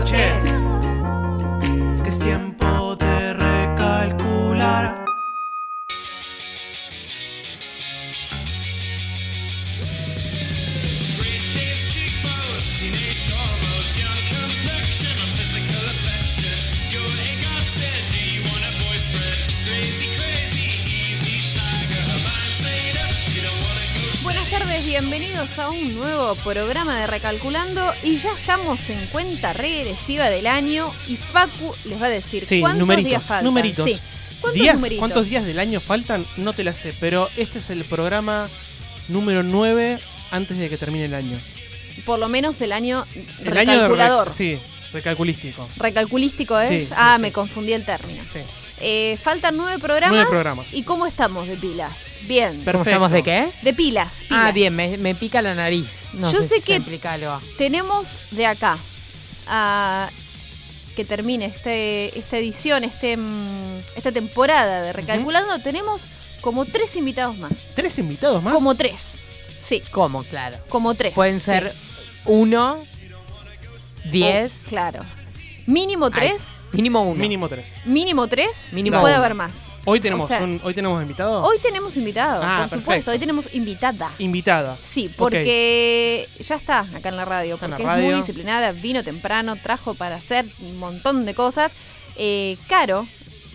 arriba, bienvenidos a un nuevo programa de Recalculando y ya estamos en cuenta regresiva del año y Facu les va a decir Sí, cuántos numeritos, días faltan. numeritos. Sí. ¿Cuántos Días, numeritos? ¿Cuántos días del año faltan? No te la sé, pero este es el programa número 9 antes de que termine el año. Por lo menos el año El año de recalculador. rec- sí, recalculístico. Recalculístico es. Sí, ah, me confundí el término. Sí. Eh, faltan nueve programas. Nueve programas. ¿Y cómo estamos de pilas? Bien. Perfecto. ¿Cómo estamos de qué? De pilas, Ah, bien, me, me pica la nariz. No Yo sé que-. Tenemos de acá a que termine este, esta edición, este, mm, esta temporada de Recalculando, tenemos como tres invitados más. ¿Tres invitados más? Como tres. Sí, ¿Cómo? Claro. como tres. Pueden sí. ser uno, diez, Oh, claro. Mínimo Ay, tres. Mínimo uno. Mínimo tres. Mínimo tres. Mínimo puede uno. haber más. Hoy tenemos, O sea, un, hoy tenemos invitado. Hoy tenemos invitado, Ah, por supuesto. Hoy tenemos invitada. Invitada. Sí, porque ya está acá en la radio, Está en la porque es muy disciplinada, vino temprano, trajo para hacer un montón de cosas. Eh, Caro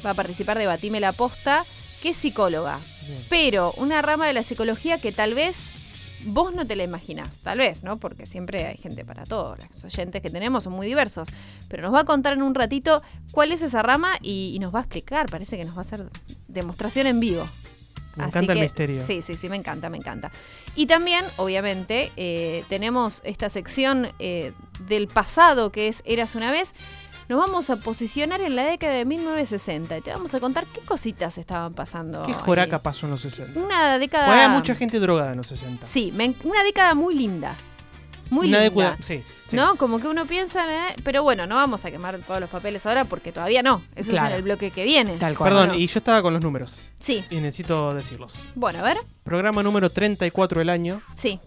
va a participar de Batime la Posta, que es psicóloga, Bien. pero una rama de la psicología que tal vez vos no te la imaginás, tal vez, ¿no? Porque siempre hay gente para todo, los oyentes que tenemos son muy diversos, pero nos va a contar en un ratito cuál es esa rama y, y nos va a explicar, parece que nos va a hacer demostración en vivo. Me Así encanta el misterio. Sí, sí, sí, me encanta, me encanta. Y también, obviamente, eh, tenemos esta sección eh, del pasado que es Eras una vez. Nos vamos a posicionar en la década de 1960 y te vamos a contar qué cositas estaban pasando. ¿Qué ahí. joraca pasó en los 60? Una década. Había mucha gente drogada en los 60. Sí, me una década muy linda. Muy Una linda. década- sí, sí. ¿No? Como que uno piensa, ¿eh? pero bueno, no vamos a quemar todos los papeles ahora porque todavía no. Eso es en el bloque que viene. Tal cual. Perdón, no. y yo estaba con los números Sí, y necesito decirlos. bueno, a ver. Programa número 34 del año. Sí.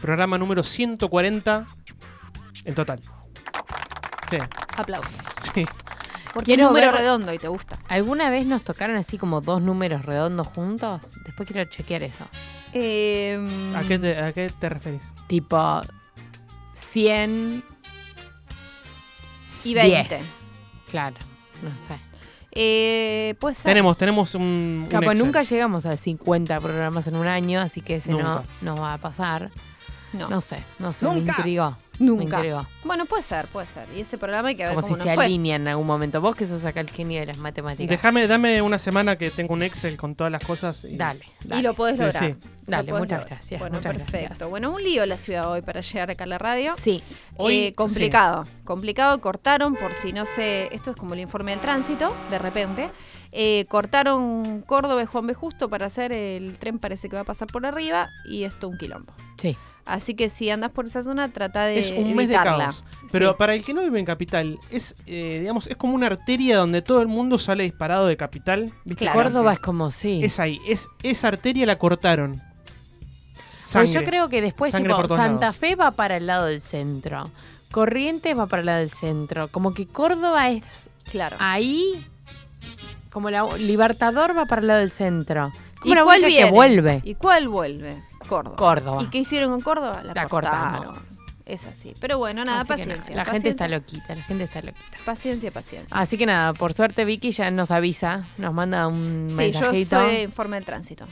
Programa número 140 en total. Sí, Aplausos. sí. Porque es número ver- redondo y te gusta. ¿Alguna vez nos tocaron así como dos números redondos juntos? Después quiero chequear eso. Eh, ¿A qué te, a qué te referís? Tipo 100 y 20. 10. Claro, no sé. Eh, puede ser. Tenemos, tenemos un. un nunca llegamos a 50 programas en un año, así que ese no, Nunca. no va a pasar. No, No sé, no sé, me Nunca. intrigó. Me nunca. intrigó. Bueno, puede ser, puede ser. Y ese programa hay que ver Como si cómo se nos fue. alinea en algún momento. Vos que sos acá el genio de las matemáticas. Déjame, dame una semana que tengo un Excel con todas las cosas. Y... Dale, Y lo podés lograr. sí. Dale, muchas lograr. gracias, Bueno, muchas perfecto. gracias. Bueno, un lío la ciudad hoy para llegar acá a la radio. Sí, Hoy, Eh, complicado, complicado, cortaron por si no sé, esto es como el informe del tránsito, de repente, Eh, cortaron Córdoba y Juan B. Justo para hacer el tren parece que va a pasar por arriba y esto un quilombo. sí. Así que si andas por esa zona, trata de Es un mes de evitarla. caos. Pero Sí. para el que no vive en Capital, es, eh, digamos, es como una arteria donde todo el mundo sale disparado de Capital. ¿viste? Claro. Córdoba es como sí. Es ahí. Es, esa arteria la cortaron. Pues yo creo que después Sangre tipo, Santa lados. Fe va para el lado del centro. Corrientes va para el lado del centro. Como que Córdoba es Claro. ahí. Como la Libertador va para el lado del centro. Como ¿Y la cuál única viene? que vuelve. ¿Y cuál vuelve? Córdoba. Córdoba. ¿Y qué hicieron con Córdoba? La, La cortaron. cortamos. Es así. Pero bueno, nada, Así paciencia. nada, la gente está loquita, la gente está loquita. Paciencia, paciencia. Así que nada, por suerte Vicky ya nos avisa, nos manda un sí, yo mensajito. soy de informe del tránsito.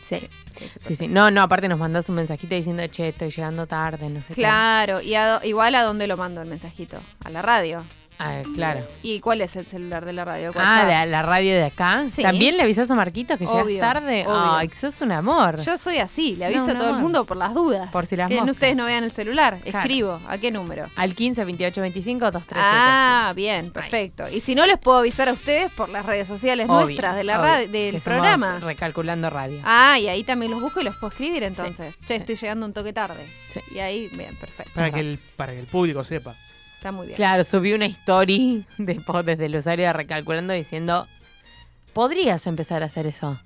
Sí, Sí, sí, sí, sí. No, no, aparte nos mandas un mensajito diciendo, che, estoy llegando tarde, no sé Claro, y a igual a dónde lo mando el mensajito, a la radio. Ah, claro. ¿Y cuál es el celular de la radio? Ah, la radio de acá. Sí. ¿También le avisas a Marquitos que Obvio, llegas tarde? obvio. Ay, que sos un amor. Yo soy así, le aviso No, a todo el mundo por las dudas. Por si las que no- moscas. ustedes no vean el celular, Claro. escribo. ¿A qué número? Al 15 28 25 237. Ah, bien, perfecto. Y si no les puedo avisar a ustedes por las redes sociales Obvio, nuestras de la obvio, radio, del que somos programa. Recalculando radio. Ah, y ahí también los busco y los puedo escribir entonces. Che, estoy llegando un toque tarde. Sí. Y ahí, bien, perfecto. Para que, el, para que el público sepa. Está muy bien. Claro, subí una story después desde el usuario de Recalculando diciendo, podrías empezar a hacer eso.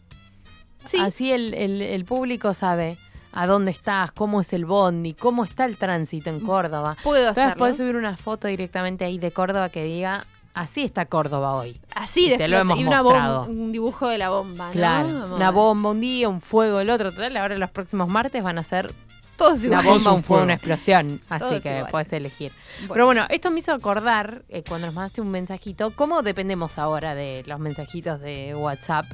Sí, Así el, el- el público sabe. a dónde estás, cómo es el bondi, cómo está el tránsito en Córdoba. Puedo Entonces hacerlo. puedes subir una foto directamente ahí de Córdoba que diga, así está Córdoba hoy. Así de te lo hemos y una mostrado. bomba, un dibujo de la bomba. Claro, una bomba un día, un fuego el otro. Total, ahora los próximos martes van a ser Todos una bomba, un fuego, una explosión. Así Todos que puedes elegir. Bueno, Pero bueno, esto me hizo acordar, eh, cuando nos mandaste un mensajito, cómo dependemos ahora de los mensajitos de WhatsApp,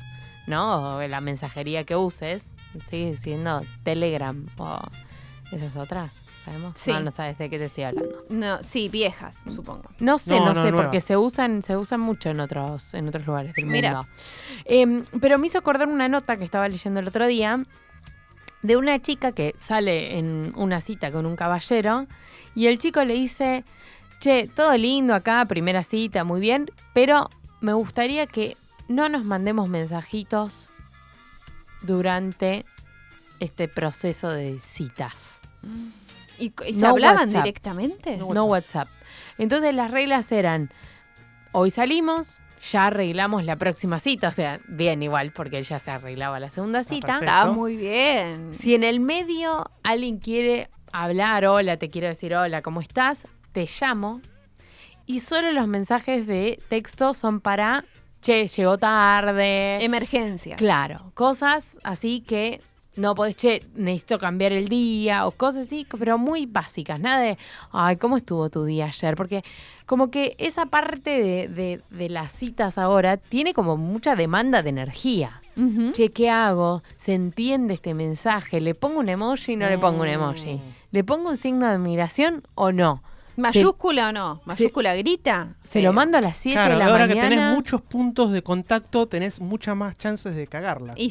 ¿no? O de la mensajería que uses. Sigue siendo Telegram o esas otras, ¿sabemos? Sí. No, no sabes de qué te estoy hablando. no, sí, viejas, supongo. No sé, No, no, no, sé, porque se usan, se usan mucho en otros, en otros lugares del Mira. mundo. Em, pero me hizo acordar una nota que estaba leyendo el otro día de una chica que sale en una cita con un caballero y el chico le dice, che, todo lindo acá, primera cita, muy bien, pero me gustaría que no nos mandemos mensajitos durante este proceso de citas. ¿Y, y se No hablaban WhatsApp. directamente? No No WhatsApp. Entonces las reglas eran, hoy salimos, ya arreglamos la próxima cita, o sea, bien igual, porque ya se arreglaba la segunda cita. perfecto. Está muy bien. Si en el medio alguien quiere hablar, hola, te quiero decir hola, ¿cómo estás? Te llamo. Y solo los mensajes de texto son para, che, llegó tarde. Emergencia. Claro, cosas así que no podés, che, necesito cambiar el día o cosas así, pero muy básicas, nada de, ay, ¿cómo estuvo tu día ayer? Porque como que esa parte de, de- de las citas ahora tiene como mucha demanda de energía. Che, ¿qué hago? ¿Se entiende este mensaje? ¿Le pongo un emoji o no le pongo un emoji? ¿Le pongo un signo de admiración o no? ¿Mayúscula o no? ¿Mayúscula grita? ¿Se lo mando a las 7 Claro, de la ahora mañana? que tenés muchos puntos de contacto, tenés muchas más chances de cagarla. Y sí.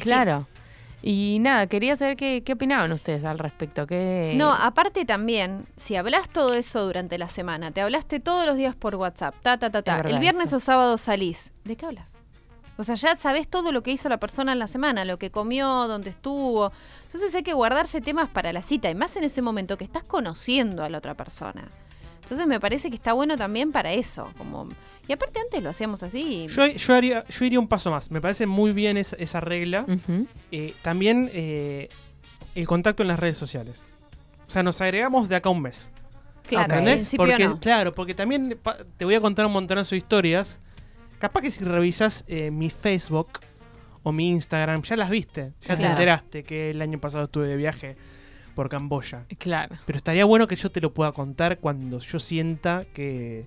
Y nada, quería saber qué, qué opinaban ustedes al respecto. ¿Qué... No, aparte también, si hablas todo eso durante la semana, te hablaste todos los días por WhatsApp, ta, ta, ta, ta. El viernes eso. o sábado salís. ¿De qué hablas? O sea, ya sabes todo lo que hizo la persona en la semana, lo que comió, dónde estuvo. Entonces hay que guardarse temas para la cita, y más en ese momento que estás conociendo a la otra persona. Entonces me parece que está bueno también para eso. Como... Y aparte antes lo hacíamos así. Yo, yo, haría, yo iría un paso más. Me parece muy bien esa, esa regla. Eh, también eh, el contacto en las redes sociales. O sea, nos agregamos de acá a un mes. claro, ¿Entendés? Porque, no. Claro, porque también te voy a contar un montonazo de historias. Capaz que si revisas eh, mi Facebook o mi Instagram, ya las viste. Ya te enteraste que el año pasado estuve de viaje por Camboya. Claro. Pero estaría bueno que yo te lo pueda contar cuando yo sienta que,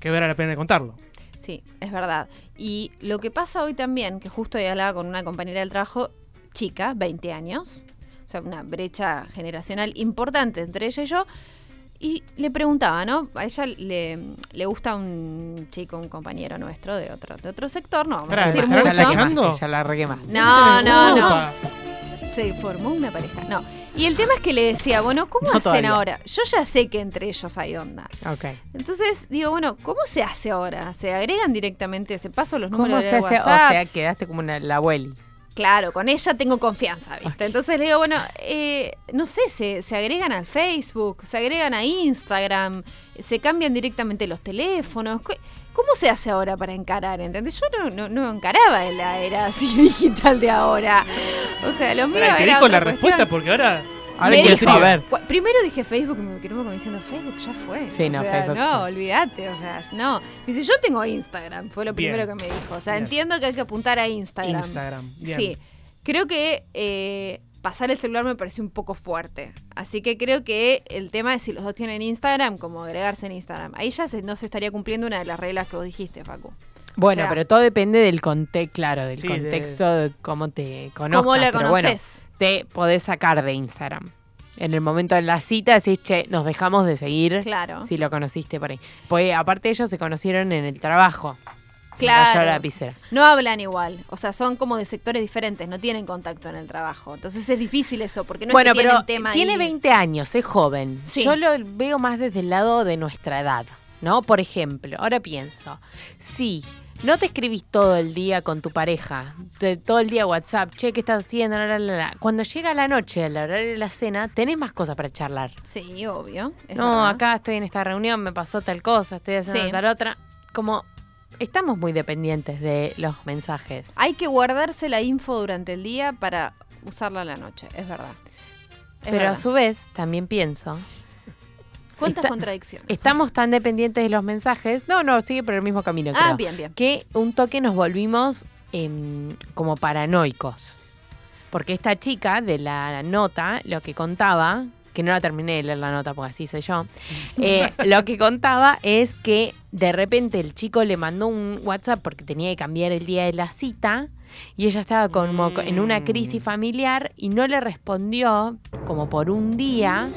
que vale la pena contarlo. Sí, es verdad. Y lo que pasa hoy también, que justo hoy hablaba con una compañera del trabajo, chica, 20 años, o sea, una brecha generacional importante entre ella y yo, y le preguntaba, ¿no? A ella le, le gusta un chico, un compañero nuestro de otro, de otro sector, no vamos ya la. No, no, no. Se formó una pareja. No. Y el tema es que le decía, bueno, ¿cómo No hacen todavía. ahora? Yo ya sé que entre ellos hay onda. Ok. Entonces digo, bueno, ¿cómo se hace ahora? ¿Se agregan directamente? ¿Se paso los ¿Cómo números se de hace? WhatsApp? O sea, quedaste como una, la abueli. Claro, con ella tengo confianza, ¿viste? Entonces le digo, bueno, eh, no sé, se, se agregan al Facebook, se agregan a Instagram, se cambian directamente los teléfonos. ¿Qué- ¿Cómo se hace ahora para encarar? ¿Entendés? Yo no, no, no encaraba en la era así digital de ahora. O sea, lo mío Pará, te otra la cuestión. respuesta porque ahora. Ahora Me quiero dijo- saber. Cu- Primero dije Facebook y me quedó como diciendo Facebook, ya fue. Sí, O no, sea, Facebook No, olvídate, o sea, no. Me dice, yo tengo Instagram, fue lo Bien. primero que me dijo. O sea, Bien. entiendo que hay que apuntar a Instagram. Instagram. Bien. Sí, creo que eh, pasar el celular me pareció un poco fuerte. Así que creo que el tema es si los dos tienen Instagram, como agregarse en Instagram. Ahí ya se- no se estaría cumpliendo una de las reglas que vos dijiste, Facu. Bueno, O sea- pero todo depende del contexto, claro, del Sí, contexto de cómo te conozcas. ¿Cómo la bueno, conoces? te podés sacar de Instagram. En el momento de la cita decís, che, nos dejamos de seguir Claro. si lo conociste por ahí. Pues aparte ellos se conocieron en el trabajo. Claro. cayó la lapicera. No hablan igual, o sea, son como de sectores diferentes, no tienen contacto en el trabajo. Entonces es difícil eso, porque no bueno, es que pero tema tiene ahí. 20 años, es joven. Sí. Yo lo veo más desde el lado de nuestra edad, ¿no? Por ejemplo, ahora pienso, si no te escribís todo el día con tu pareja, te- todo el día WhatsApp, che, ¿qué estás haciendo? La, la, la, la. Cuando llega la noche, a la hora de la cena, tenés más cosas para charlar. Sí, obvio. no, verdad. acá estoy en esta reunión, me pasó tal cosa, estoy haciendo Sí. tal otra. Como estamos muy dependientes de los mensajes. Hay que guardarse la info durante el día para usarla a la noche, es verdad. Es Pero a su vez, también pienso, ¿Cuántas está- contradicciones? estamos tan dependientes de los mensajes. No, no, sigue por el mismo camino. Ah, creo. bien, bien. que un toque nos volvimos em, como paranoicos. Porque esta chica de la nota lo que contaba, que no la terminé de leer la nota porque así soy yo, eh, lo que contaba es que de repente el chico le mandó un WhatsApp porque tenía que cambiar el día de la cita y ella estaba como co- en una crisis Mm. familiar y no le respondió como por un día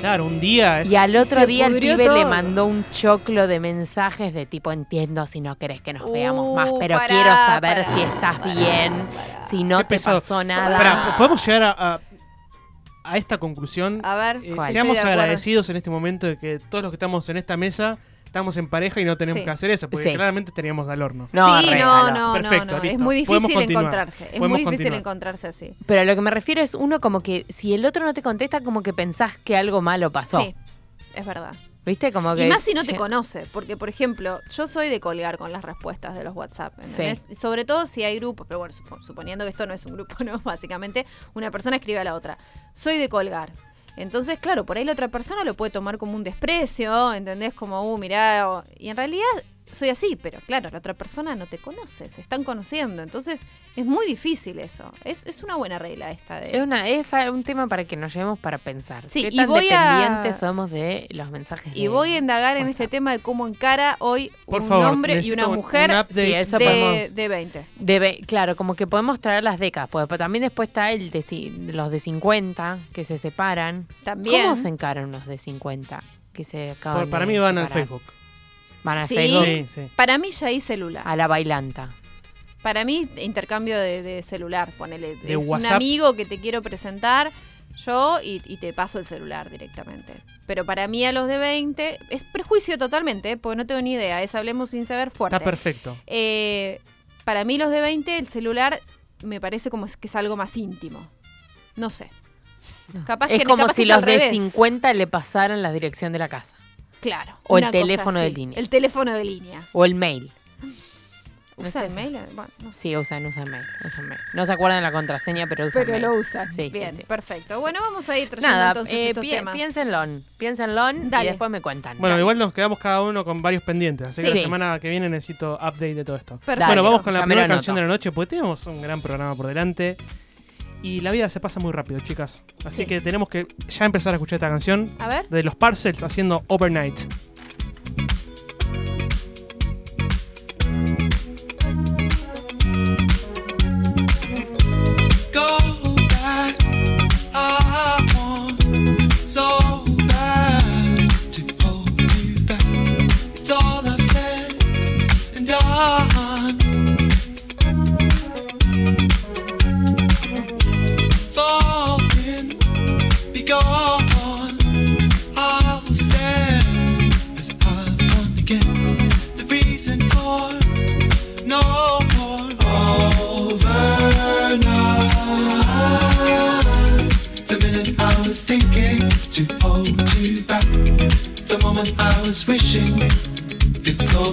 Claro, un día es. y al otro Se día el pibe le mandó un choclo de mensajes de tipo entiendo si no querés que nos veamos más, Uh, pero pará, quiero saber pará, si estás pará, bien, si no Qué te pesado. pasó nada. ¿podemos llegar a, a, a esta conclusión? A ver, Eh, seamos agradecidos en este momento de que todos los que estamos en esta mesa estamos en pareja y no tenemos Sí. que hacer eso, porque Sí. claramente estaríamos al horno. No, sí, no, no, Perfecto, no, no. Es muy difícil encontrarse. Es Podemos muy difícil continuar. encontrarse así. Pero a lo que me refiero es uno como que si el otro no te contesta, como que pensás que algo malo pasó. Sí, es verdad. ¿Viste? Como que. Y más si no te conoce, porque por ejemplo, yo soy de colgar con las respuestas de los WhatsApp. Sobre todo si hay grupos, pero bueno, supo- suponiendo que esto no es un grupo, ¿no? Básicamente, una persona escribe a la otra, soy de colgar. Entonces, claro, por ahí la otra persona lo puede tomar como un desprecio, ¿entendés? Como, uh, mirá, y en realidad soy así, pero claro, la otra persona no te conoce, se están conociendo, entonces es muy difícil eso. Es, es una buena regla esta de... Es, una, es un tema para que nos llevemos para pensar. Sí, ¿Qué y tan voy a- dependientes somos de los mensajes? Y de voy a indagar en este tema de cómo encara hoy Por un favor, hombre y una un- mujer un update. Sí, eso de, podemos- de 20. Debe, claro, como que podemos traer las décadas, porque también después está el de, los de 50 que se separan. También. ¿Cómo se encaran unos de 50 que se acaban Por- para de mí van al? Facebook. Van al Sí. Facebook, Sí, sí. Para mí ya hay celular. a la bailanta. Para mí, intercambio de, de celular. Ponele. De es un WhatsApp. amigo que te quiero presentar yo y, y te paso el celular directamente. Pero para mí a los de 20 es prejuicio totalmente, ¿eh? porque no tengo ni idea. Es hablemos sin saber fuerte. Está perfecto. Eh, para mí los de 20 el celular me parece como es- que es algo más íntimo. No sé. Capaz es que- como capaz si es los de revés. 50 le pasaran la dirección de la casa. Claro. O el teléfono de línea. El teléfono de línea. O el mail. ¿Usa el mail? Bueno, no sé. Sí, usan, usan mail, usan mail. No se acuerdan la contraseña, pero usan Pero mail. lo usan. Sí, sí, Bien, sí. perfecto. Bueno, vamos a ir trayendo Nada, entonces eh, estos pi- temas. piénsenlo, piénsenlo y después me cuentan. Bueno, Dale. igual nos quedamos cada uno con varios pendientes, así que la semana que viene necesito update de todo esto. Perfecto. Bueno, vamos con la primera canción de la noche, porque tenemos un gran programa por delante. Y la vida se pasa muy rápido, chicas. Así Sí. que tenemos que ya empezar a escuchar esta canción A ver. de los Parcels haciendo Overnight.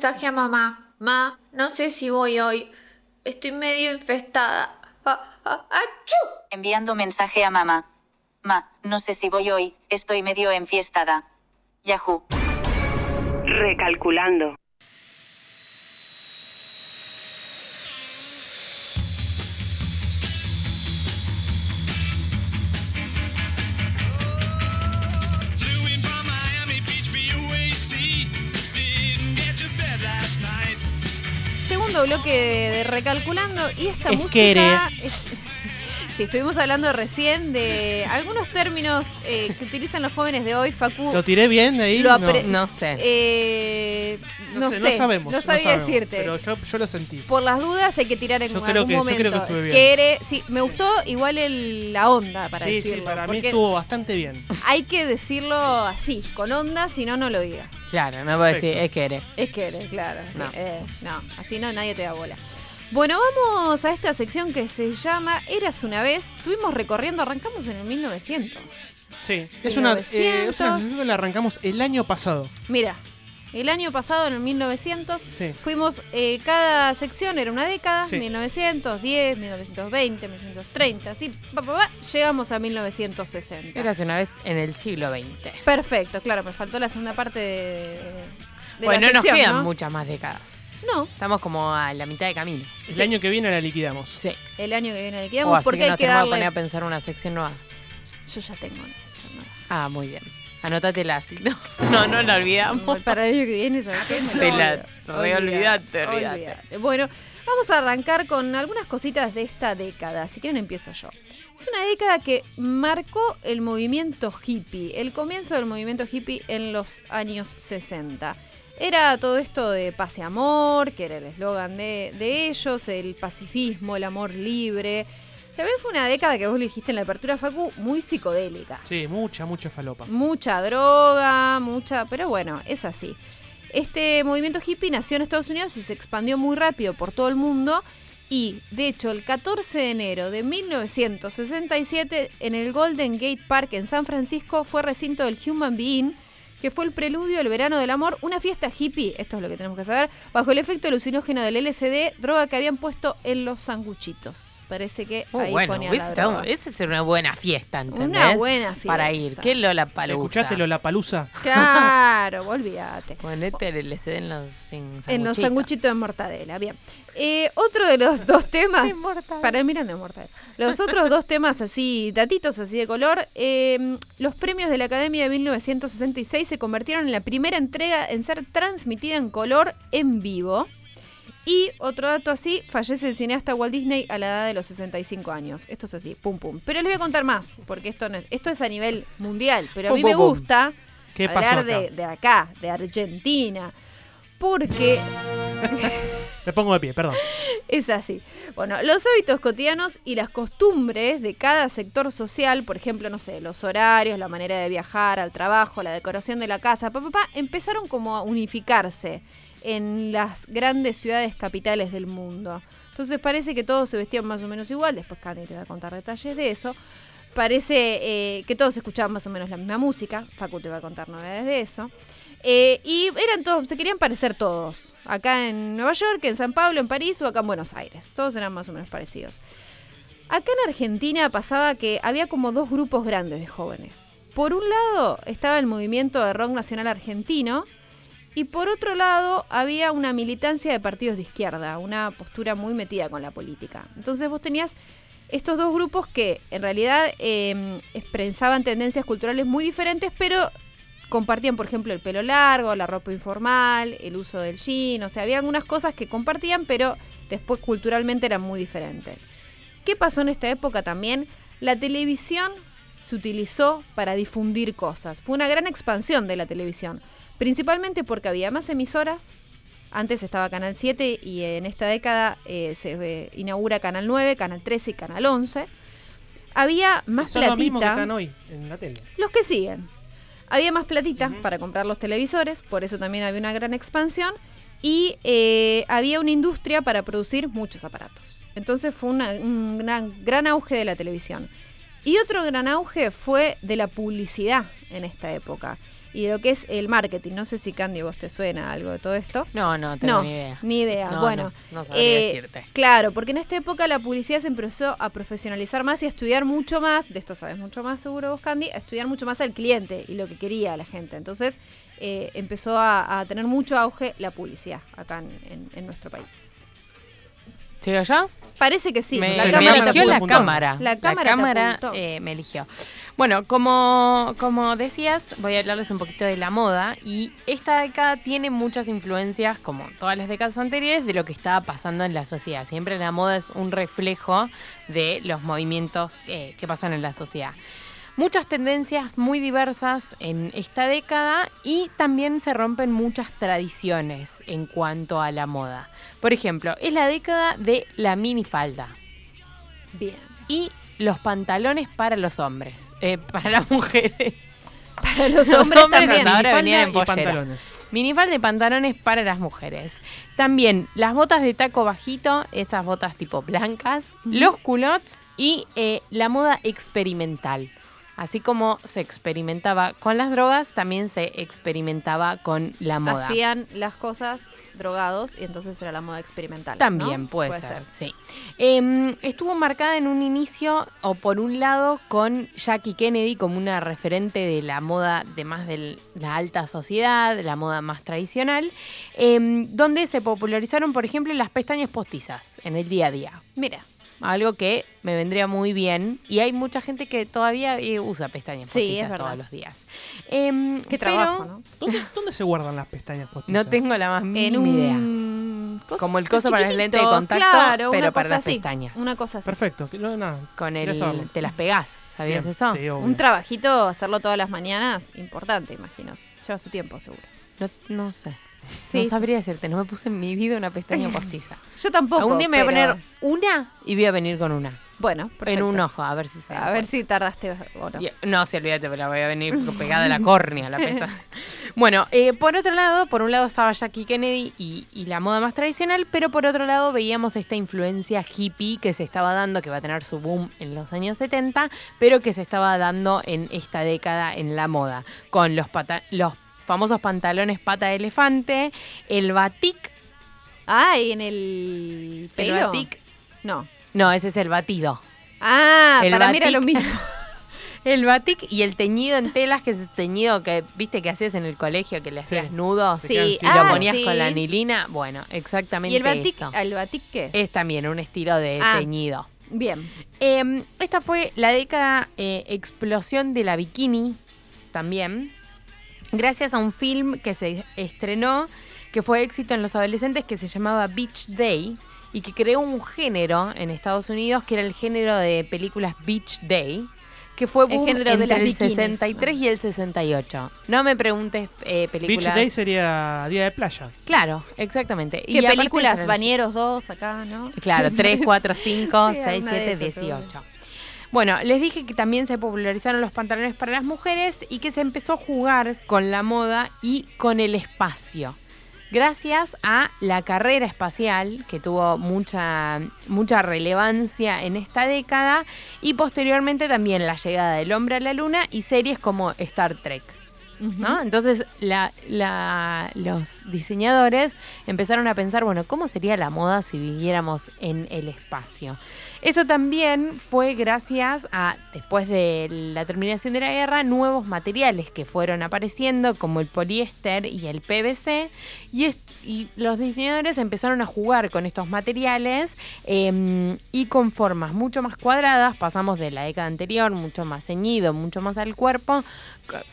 Mensaje a mamá. Ma, no sé si voy hoy. Estoy medio infestada. Ah, ah, ¡Achú! Enviando mensaje a mamá. Ma, no sé si voy hoy, estoy medio enfiestada. Yahoo. Recalculando. Segundo bloque de, de Recalculando y esta Esquere. música... es- Sí, estuvimos hablando recién de algunos términos eh, que utilizan los jóvenes de hoy, Facu. ¿Lo tiré bien de ahí? Lo No. No sé. Eh, no, sé, no sabemos. no sabía sabemos, decirte. Pero yo, yo lo sentí. Por las dudas hay que tirar en Yo algún creo que- yo momento. creo que estuve bien. Sí, me gustó igual el, la onda para sí, decirlo. sí, para mí estuvo bastante bien. Hay que decirlo así, con onda, si no, no lo digas. Claro, no puedo decir, es que eres. Es que eres, claro. No. eh, no, así no nadie te da bola. Bueno, vamos a esta sección que se llama Eras una vez. Estuvimos recorriendo, arrancamos en el 1900. Sí, es una, eh, es 1900. una sección que la arrancamos el año pasado. Mira, el año pasado, en el 1900, Sí. fuimos, eh, cada sección era una década, Sí. 1910, 1920, 1930, así, pa, pa, pa, llegamos a 1960. Eras una vez en el siglo XX. Perfecto, claro, me faltó la segunda parte de, de bueno, la no nos sección, quedan ¿no? muchas más décadas. No, Estamos como a la mitad de camino. El Sí. año que viene la liquidamos. Sí. el año que viene O liquidamos así porque que hay nos que tenemos que poner a pensar una sección nueva. Yo ya tengo una sección nueva. Ah, muy bien. Anótatela así. No, no, no la olvidamos. Para el año que viene, ¿sabes qué? Te la- olvidate. olvidate. Bueno, vamos a arrancar con algunas cositas de esta década. Si quieren, empiezo yo. Es una década que marcó el movimiento hippie, el comienzo del movimiento hippie en los años 60. Era todo esto de paz y amor, que era el eslogan de, de ellos, el pacifismo, el amor libre. También fue una década que vos lo dijiste en la apertura, Facu, muy psicodélica. Sí, mucha, mucha falopa. Mucha droga, mucha. Pero bueno, es así. Este movimiento hippie nació en Estados Unidos y se expandió muy rápido por todo el mundo. Y, de hecho, el 14 de enero de 1967, en el Golden Gate Park en San Francisco, fue recinto del Human Being, que fue el preludio del verano del amor, una fiesta hippie, esto es lo que tenemos que saber, bajo el efecto alucinógeno del LSD, droga que habían puesto en los sanguchitos. Parece que Muy ahí bueno, la droga. esa es una buena fiesta, ¿entendés? Una buena fiesta. Para ir. ¿Qué Lola Palusa? ¿Escuchaste la palusa? Claro, olvídate. Ponete el LCD en los sin En los sanguchitos. de mortadela, bien. Eh, otro de los dos temas. para Miranda de mortadela. Los otros dos temas así, datitos así de color. eh, los premios de la Academia de 1966 se convirtieron en la primera entrega en ser transmitida en color en vivo. Y otro dato así, fallece el cineasta Walt Disney a la edad de los 65 años. Esto es así, pum pum. Pero les voy a contar más, porque esto, no es, esto es a nivel mundial. Pero a mí pum, me pum. gusta ¿Qué pasó hablar acá? de, de acá, de Argentina. Porque Me pongo de pie, perdón. es así. Bueno, los hábitos cotidianos y las costumbres de cada sector social, por ejemplo, no sé, los horarios, la manera de viajar al trabajo, la decoración de la casa, pa, pa, pa, empezaron como a unificarse en las grandes ciudades capitales del mundo. Entonces parece que todos se vestían más o menos igual, después Candy te va a contar detalles de eso. Parece eh, que todos escuchaban más o menos la misma música, Facu te va a contar novedades de eso. Eh, y eran todos, se querían parecer todos. Acá en Nueva York, en San Pablo, en París o acá en Buenos Aires. Todos eran más o menos parecidos. Acá en Argentina pasaba que había como dos grupos grandes de jóvenes. Por un lado estaba el movimiento de rock nacional argentino y por otro lado había una militancia de partidos de izquierda, una postura muy metida con la política. Entonces vos tenías estos dos grupos que en realidad eh, expresaban tendencias culturales muy diferentes, pero compartían, por ejemplo, el pelo largo, la ropa informal, el uso del jean, o sea, había algunas cosas que compartían, pero después culturalmente eran muy diferentes. ¿Qué pasó en esta época también? La televisión se utilizó para difundir cosas. Fue una gran expansión de la televisión, principalmente porque había más emisoras. Antes estaba Canal 7 y en esta década eh, se eh, inaugura Canal 9, Canal 13 y Canal 11. Había más Son los mismos que platita. están hoy en la tele. Los que siguen. Había más platita para comprar los televisores, por eso también había una gran expansión. Y eh, había una industria para producir muchos aparatos. Entonces fue una- un gran, gran auge de la televisión. Y otro gran auge fue de la publicidad en esta época. Y de lo que es el marketing. No sé si Candy vos te suena algo de todo esto. No, no, tengo no, ni idea. ni idea. No, bueno, no, sabría eh, decirte. Claro, porque en esta época la publicidad se empezó a profesionalizar más y a estudiar mucho más, de esto sabes mucho más seguro vos, Candy, a estudiar mucho más al cliente y lo que quería la gente. Entonces eh, empezó a, a tener mucho auge la publicidad acá en, en- en nuestro país. ¿Sigo yo? Parece que sí. me, la me cámara te eligió la cámara. La cámara eh, me eligió. Bueno, como, como decías, voy a hablarles un poquito de la moda. Y esta década tiene muchas influencias, como todas las décadas anteriores, de lo que estaba pasando en la sociedad. Siempre la moda es un reflejo de los movimientos eh, que pasan en la sociedad. Muchas tendencias muy diversas en esta década y también se rompen muchas tradiciones en cuanto a la moda. Por ejemplo, es la década de la minifalda Bien. y los pantalones para los hombres, eh, para las mujeres. Para los, Los hombres, hombres también. hasta ahora Minifalda venían en y pollera. pantalones. Minifalda y pantalones para las mujeres. También las botas de taco bajito, esas botas tipo blancas, los culottes y eh, la moda experimental. Así como se experimentaba con las drogas, también se experimentaba con la moda. Hacían las cosas drogados y entonces era la moda experimental. También ¿no? puede, ser, sí. Em, estuvo marcada en un inicio, o por un lado, con Jackie Kennedy como una referente de la moda de más de la alta sociedad, de la moda más tradicional, em, donde se popularizaron, por ejemplo, las pestañas postizas en el día a día. Mira, Algo que me vendría muy bien. Y hay mucha gente que todavía eh, usa pestañas Sí, es postizas verdad. todos los días. Em, qué pero trabajo, ¿no? ¿Dónde, dónde se guardan las pestañas postizas? No tengo la más En mínima idea. Como el coso para el lente de contacto, claro, pero una para cosa las así, pestañas. Una cosa así. Perfecto. no, nada. Con el. Te las pegás, ¿sabías Bien, eso? Sí, obvio. Un trabajito, hacerlo todas las mañanas, importante, imagino. Lleva su tiempo, seguro. No, no sé. Sí, no sabría decirte, no me puse en mi vida una pestaña postiza. Yo tampoco. Algún día me voy a poner una y voy a venir con una. Bueno, perfecto. En un ojo, a ver si se. A ver si tardaste o no. Y- No, sí, olvídate, pero la voy a venir pegada a la córnea, la pestaña. Bueno, eh, por otro lado, por un lado estaba Jackie Kennedy y, y la moda más tradicional, pero por otro lado veíamos esta influencia hippie que se estaba dando, que va a tener su boom en los años 70, pero que se estaba dando en esta década en la moda, con los, pata- los famosos pantalones pata de elefante, el batik, Ah, ¿y en el pelo? el batik, No. no, ese es el batido. Ah, El para mí era batik. lo mismo. El batik y el teñido en telas, que es ese teñido que viste que hacías en el colegio, que le hacías Sí. nudos Sí, y ah, lo ponías sí. con la anilina. Bueno, exactamente ¿Y el batik, eso. el batik qué es? Es también un estilo de Ah. teñido. Bien. Eh, esta fue la década eh, explosión de la bikini también, gracias a un film que se estrenó, que fue éxito en los adolescentes, que se llamaba Beach Day, y que creó un género en Estados Unidos, que era el género de películas Beach Day, que fue El boom género de entre las el bikinis. 63 y el 68. No me preguntes eh, películas... Beach Day sería día de playa. Claro, exactamente. ¿Qué aparte películas? Bañeros 2 acá, ¿no? Claro, 3, 4, 5, Sí, 6, una de 7, esas, seguro. 18. Bueno, les dije que también se popularizaron los pantalones para las mujeres y que se empezó a jugar con la moda y con el espacio. Gracias a la carrera espacial, que tuvo mucha, mucha relevancia en esta década, y posteriormente también la llegada del hombre a la luna y series como Star Trek. ¿no? Entonces la- la- los diseñadores empezaron a pensar, bueno, ¿cómo sería la moda si viviéramos en el espacio? Eso también fue gracias a, después de la terminación de la guerra, nuevos materiales que fueron apareciendo, como el poliéster y el PVC, y, los diseñadores empezaron a jugar con estos materiales eh, y con formas mucho más cuadradas, pasamos de la década anterior, mucho más ceñido, mucho más al cuerpo,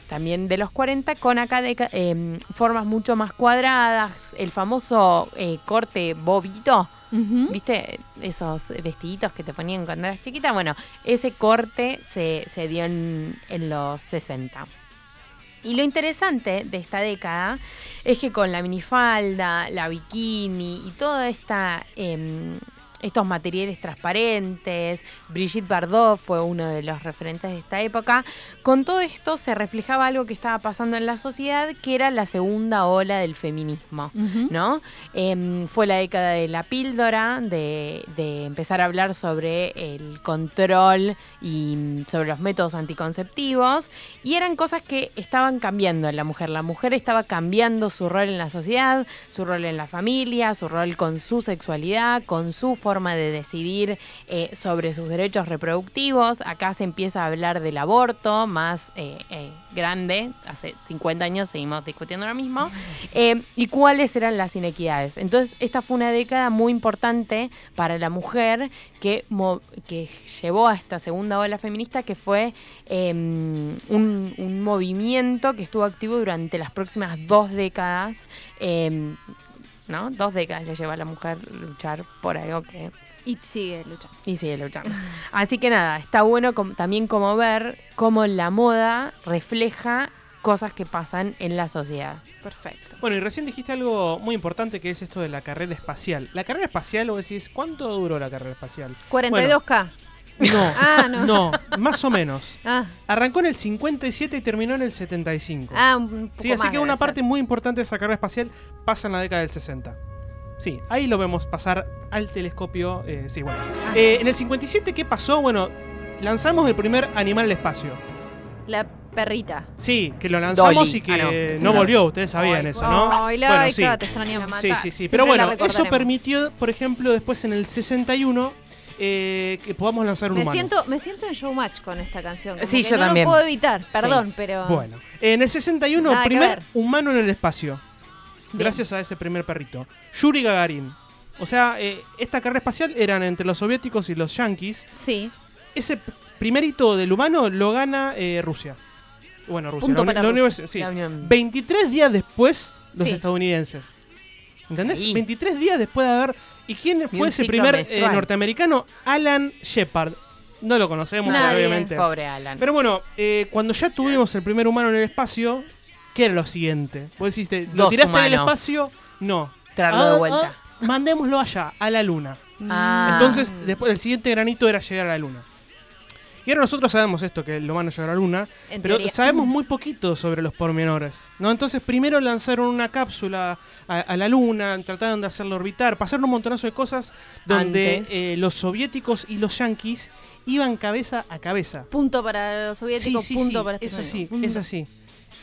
también de los 40, con acá deca- eh, formas mucho más cuadradas, el famoso eh, corte bobito. ¿Viste esos vestiditos que te ponían cuando eras chiquita? Bueno, ese corte se, se dio en, en los 60. Y lo interesante de esta década es que con la minifalda, la bikini y toda esta... em, estos materiales transparentes, Brigitte Bardot fue uno de los referentes de esta época. Con todo esto se reflejaba algo que estaba pasando en la sociedad, que era la segunda ola del feminismo. ¿no? Em, fue la década de la píldora, de, de empezar a hablar sobre el control y sobre los métodos anticonceptivos, y eran cosas que estaban cambiando en la mujer. La mujer estaba cambiando su rol en la sociedad, su rol en la familia, su rol con su sexualidad, con su forma de decidir eh, sobre sus derechos reproductivos. Acá se empieza a hablar del aborto más eh, eh, grande, hace 50 años seguimos discutiendo lo mismo, y cuáles eran las inequidades. Entonces, esta fue una década muy importante para la mujer que, que llevó a esta segunda ola feminista, que fue eh, un, un movimiento que estuvo activo durante las próximas dos décadas. ¿No? Dos décadas le lleva a la mujer luchar por algo que Y sigue luchando. y sigue luchando. Así que nada, está bueno com- también como ver cómo la moda refleja cosas que pasan en la sociedad. Perfecto. Bueno, y recién dijiste algo muy importante que es esto de la carrera espacial. La carrera espacial, vos decís, ¿cuánto duró la carrera espacial? 42K. No, Ah, no. no, más o menos. Ah, Arrancó en el 57 y terminó en el 75. ah, un poco sí, así más que debe una ser. parte muy importante de esa carrera espacial pasa en la década del 60. Sí, ahí lo vemos pasar al telescopio. eh, sí, bueno. Ah. Eh, en el 57, ¿qué pasó? Bueno, lanzamos el primer animal al espacio. La perrita. Sí, que lo lanzamos Dolly. y que Ah, no. volvió, ustedes sabían Ay, eso, ¿no? Ay, Bueno, sí. te extrañamos. Sí, sí, sí. Siempre Pero la bueno, eso permitió, por ejemplo, después en el 61 eh, que podamos lanzar un Me humano. siento, me siento en showmatch con esta canción. como Sí, que yo no también. lo puedo evitar, perdón, pero. Bueno, en el 61, Nada primer humano en el espacio. Bien. Gracias a ese primer perrito. Yuri Gagarin. O sea, eh, esta carrera espacial eran entre los soviéticos y los yanquis. Sí. Ese primer hito del humano lo gana eh, Rusia. Bueno, Rusia. Punto la uni- para la Rusia. univers- sí. La Unión- 23 días después, los Sí. estadounidenses. ¿Entendés? Ahí. 23 días después de haber. ¿Y quién fue ese primer eh, norteamericano? Alan Shepard. No lo conocemos, Nadie. obviamente. Pobre Alan. Pero bueno, eh, cuando ya tuvimos el primer humano en el espacio, ¿qué era lo siguiente? Vos deciste, ¿lo Dos tiraste del espacio? No. Traerlo Ah, de vuelta. ah, mandémoslo allá, a la luna. Ah. Entonces, después el siguiente granito era llegar a la luna. Y ahora nosotros sabemos esto, que el humano llegará a la luna, En pero teoría. sabemos muy poquito sobre los pormenores. ¿no? Entonces, primero lanzaron una cápsula a, a la luna, trataron de hacerlo orbitar, pasaron un montonazo de cosas donde eh, los soviéticos y los yanquis iban cabeza a cabeza. Punto para los soviéticos, Sí, sí, punto sí, para este es así, es así.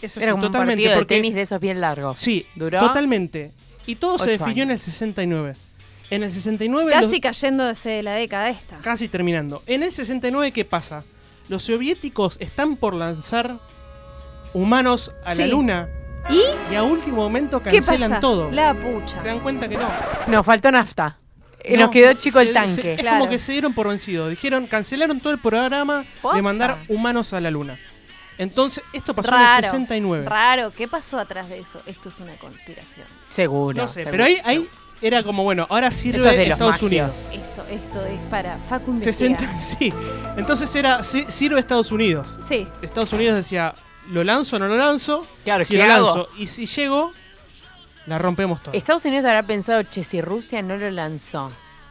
Es así, Era como un totalmente. partido de porque- tenis de esos bien largos. Sí, Duró totalmente. Y todo se definió en el años. 69. En el 69 Casi los- cayéndose de la década esta. Casi terminando. En el 69, ¿qué pasa? Los soviéticos están por lanzar humanos a la luna ¿Y y a último momento qué cancelan pasa? todo. La pucha. Se dan cuenta que no. Nos faltó nafta. Y No, Nos quedó chico se- el se- tanque. es Claro. como que se dieron por vencidos. Dijeron, cancelaron todo el programa ¿Posta? de mandar humanos a la luna. Entonces, esto pasó en Raro. el 69. Raro. ¿Qué pasó atrás de eso? Esto es una conspiración. Seguro. No sé, seguro. pero ahí, ahí era como, bueno, ahora Esto sirve es de los Estados magios. Unidos. Esto, esto es para Facu 60, investigar. sí. Entonces era, si- sirve Estados Unidos. Sí. Estados Unidos decía, ¿lo lanzo o no lo lanzo? Claro, si ¿qué lo hago? lanzo y si llego, la rompemos todo. Estados Unidos habrá pensado, che, si Rusia no lo lanzó,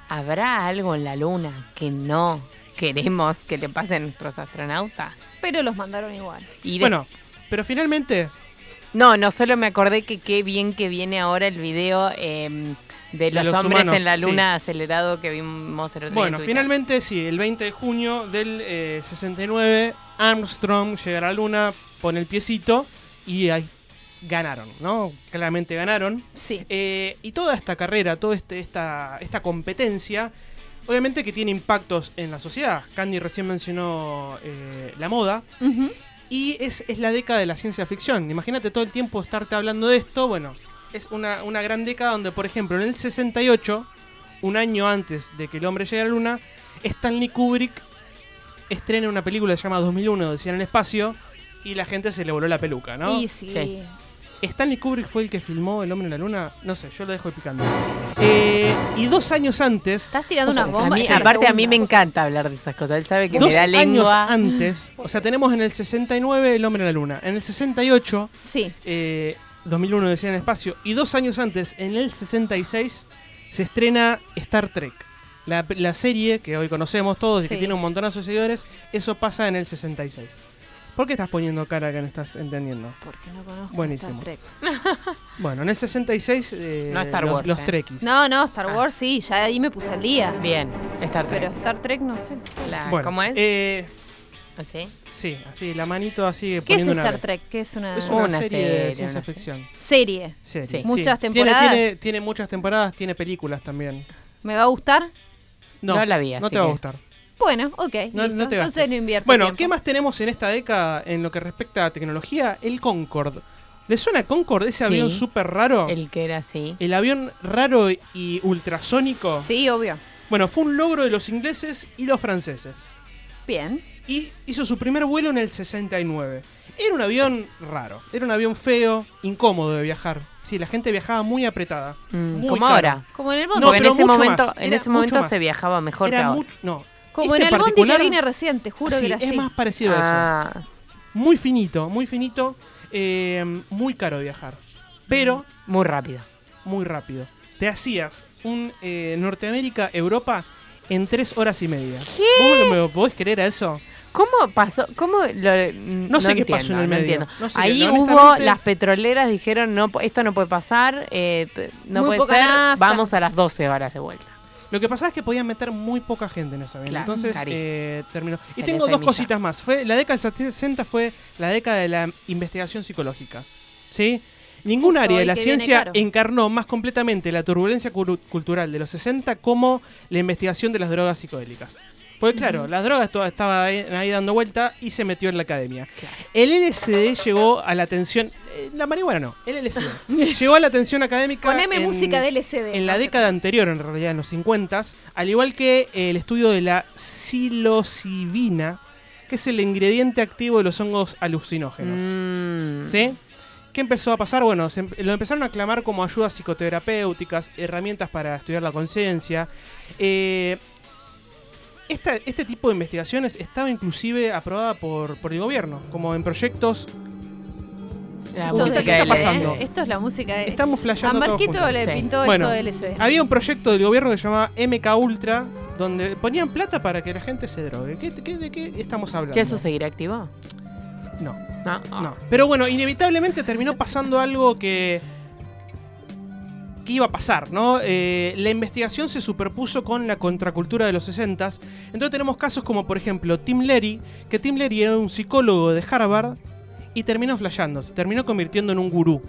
¿habrá algo en la luna que no queremos que le pase a nuestros astronautas? Pero los mandaron igual. Y de- Bueno, pero finalmente, No, no solo me acordé que qué bien que viene ahora el video em, de los, los hombres humanos, en la sí. luna acelerado que vimos el otro día bueno, finalmente sí, el 20 de junio del eh, 69, Armstrong llega a la luna, pone el piecito y ahí ganaron, ¿no? Claramente ganaron. Sí. Eh, y toda esta carrera, toda este, esta, esta competencia, obviamente que tiene impactos en la sociedad. Candy recién mencionó eh, la moda. Y es, es la década de la ciencia ficción. Imagínate todo el tiempo estarte hablando de esto. Bueno, es una, una gran década donde, por ejemplo, en el 68, un año antes de que el hombre llegue a la luna, Stanley Kubrick estrena una película que se llama 2001, Decía en el espacio, y la gente se le voló la peluca, ¿no? Sí. Sí. ¿Stanley Kubrick fue el que filmó El hombre en la luna? No sé, yo lo dejo ahí picando. Eh, y dos años antes... Estás tirando o sea, unas A bombas. mí- en la aparte, a mí me encanta hablar de esas cosas. Él sabe que Dos me da años lengua. antes, o sea, tenemos en el 69 El hombre en la luna. En el 68 Sí. eh, 2001 decía en el espacio. Y dos años antes, en el 66, se estrena Star Trek. La, la serie que hoy conocemos todos y que Sí. tiene un montonazo de seguidores, eso pasa en el 66. ¿Por qué estás poniendo cara que no estás entendiendo? Porque no conozco Buenísimo. Star Trek. Bueno, en el 66 eh, No Star los, Wars, los eh. Trekkies. No, no, Star Wars sí, ya ahí me puse al día. Bien, Star Trek. Pero Star Trek no sé. La- Bueno, ¿Cómo es? eh, ¿Así? Sí, así, la manito así ¿Qué es poniendo una Star. Trek? ¿Qué es una, Es una, Una serie, serie, de una ciencia serie. ficción. serie? Serie, Sí. Muchas temporadas. Tiene, tiene muchas temporadas, tiene películas también. ¿Me va a gustar? No, No la vi, no te va a gustar. Bueno, ok. No- listo. no te Entonces no invierto Bueno, tiempo. ¿qué más tenemos en esta década en lo que respecta a tecnología? El Concorde. ¿Le suena Concorde, ese Sí. avión súper raro? El... El que era así. avión raro y ultrasónico. Sí, obvio. Bueno, fue un logro de los ingleses y los franceses. Bien. Y hizo su primer vuelo en el 69. Era un avión raro, era un avión feo, incómodo de viajar. Sí, la gente viajaba muy apretada. Mm, muy como caro. ahora. Como en el bondi. No, en ese momento, más. en Era ese momento se viajaba mejor que ahora. no. Como este en el bondi que vine recién, te juro Sí, que era así. es más parecido a eso. Ah, Muy finito, muy finito, eh, muy caro de viajar. Pero muy rápido. muy rápido. Te hacías un eh, Norteamérica-Europa en tres horas y media. ¿Vos me lo podés creer a eso? ¿Cómo pasó? ¿Cómo lo- no, sé qué entiendo, pasó en el no medio. entiendo. No sé Ahí qué- hubo, las petroleras dijeron, no, esto no puede pasar, eh, no Muy puede poca ser, nafta. vamos a las 12 horas de vuelta. Lo que pasaba es que podían meter muy poca gente en esa avión. Claro, Entonces eh, terminó. Y tengo dos cositas más. Fue, la década del 60 fue la década de la investigación psicológica. ¿Sí? Ningún área de la ciencia encarnó más completamente la turbulencia cultural de los 60 como la investigación de las drogas psicodélicas. Porque claro, las drogas todas estaban ahí, ahí dando vuelta y se metió en la academia. El LSD llegó a la atención... eh, la marihuana no, el LSD. llegó a la atención académica Poneme en- música de LCD. en la década anterior, en realidad en los 50, al igual que eh, el estudio de la psilocibina, que es el ingrediente activo de los hongos alucinógenos. Mm. ¿Sí? ¿Qué empezó a pasar? Bueno, se lo empezaron a clamar como ayudas psicoterapéuticas, herramientas para estudiar la conciencia. Eh, esta- este tipo de investigaciones estaba inclusive aprobada por, por el gobierno, como en proyectos... La música ¿qué está pasando? Esto es la música de... Estamos A flasheando todos Marquito le Sí. pintó Bueno, esto de LCD. Había un proyecto del gobierno que se llamaba MK Ultra, donde ponían plata para que la gente se drogue. ¿Qué, qué- de qué estamos hablando? ¿Ya eso seguirá activo? No, No. no. Pero bueno, inevitablemente terminó pasando algo que. que iba a pasar, ¿no? Eh, la investigación se superpuso con la contracultura de los 60 Entonces tenemos casos como, por ejemplo, Tim Leary, que Tim Leary era un psicólogo de Harvard y terminó flasheando, se terminó convirtiendo en un gurú.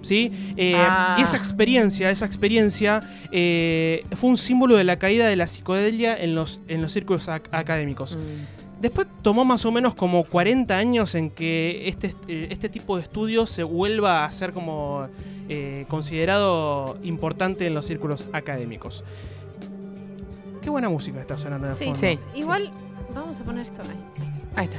¿Sí? Eh, Ah. Y esa experiencia, esa experiencia eh, fue un símbolo de la caída de la psicodelia en los, en los círculos ac- académicos. Mm. Después tomó más o menos como 40 años en que este, eh, este tipo de estudios se vuelva a ser como eh, considerado importante en los círculos académicos. Qué buena música está sonando de Sí. fondo. Sí. Igual, vamos a poner esto ahí. Ahí está.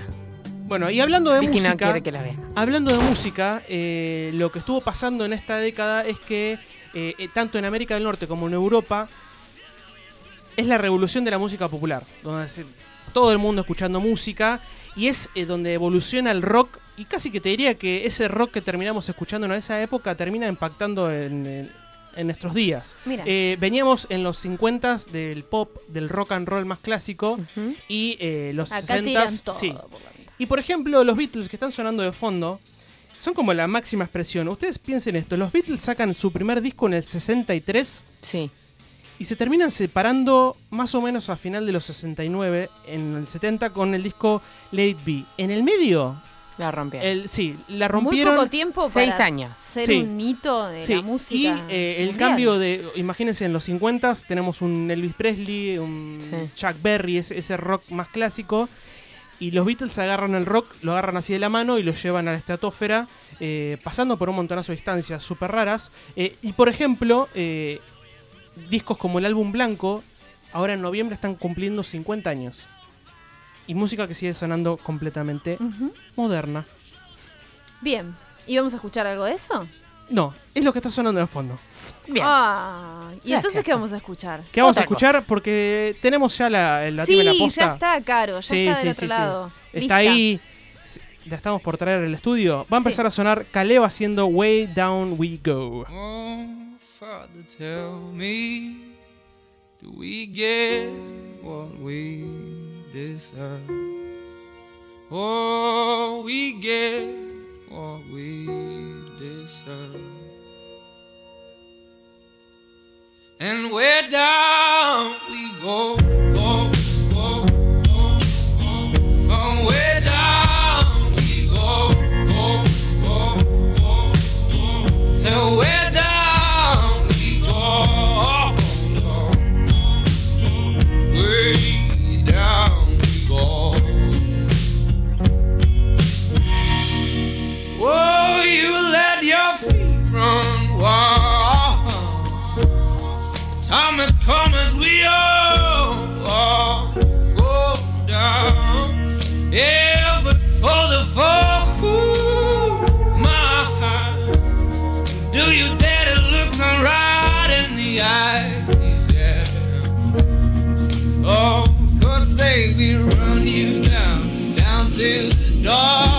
Bueno, y hablando de Vicky música, quiere que la vea. hablando de música, eh, lo que estuvo pasando en esta década es que eh, tanto en América del Norte como en Europa es la revolución de la música popular, donde se- todo el mundo escuchando música y es eh, donde evoluciona el rock y casi que te diría que ese rock que terminamos escuchando en esa época termina impactando en, en- en nuestros días. Eh, veníamos en los 50 del pop, del rock and roll más clásico y eh, los Acá 60 tiran todo sí, por y por ejemplo, los Beatles que están sonando de fondo son como la máxima expresión. Ustedes piensen esto, los Beatles sacan su primer disco en el 63 Sí. Y se terminan separando más o menos a final de los 69, en el 70 con el disco Let It Be. En el medio La rompieron. El, sí, la Muy rompieron. poco tiempo Seis años. ser Sí. un hito de Sí, la música. y eh, el cambio de, imagínense, en los 50 tenemos un Elvis Presley, un Sí. Chuck Berry, ese, ese rock más clásico, y los Beatles agarran el rock, lo agarran así de la mano y lo llevan a la estratosfera, eh, pasando por un montonazo de distancias súper raras. Eh, y por ejemplo, eh, discos como el álbum Blanco, ahora en noviembre están cumpliendo 50 años. Y música que sigue sonando completamente moderna. Bien. ¿Y vamos a escuchar algo de eso? No, es lo que está sonando de fondo. Bien. Ah, ¿y Gracias. entonces qué vamos a escuchar? ¿Qué vamos a escuchar? Porque tenemos ya la, la sí, la posta. ya está, Caro, ya Sí, está del sí, otro sí, sí. lado. Está Lista. ahí. La estamos por traer al estudio. Va a empezar a sonar Caleb haciendo Way Down We Go. Oh, Father, tell me, do we get what we deserve? Oh, we get what we deserve. And where down we go, go, Time has come as we all, all go down. Yeah, but for the fall, ooh, my heart. Do you dare to look me right in the eyes? Yeah. Oh, cause say we run you down, down to the door.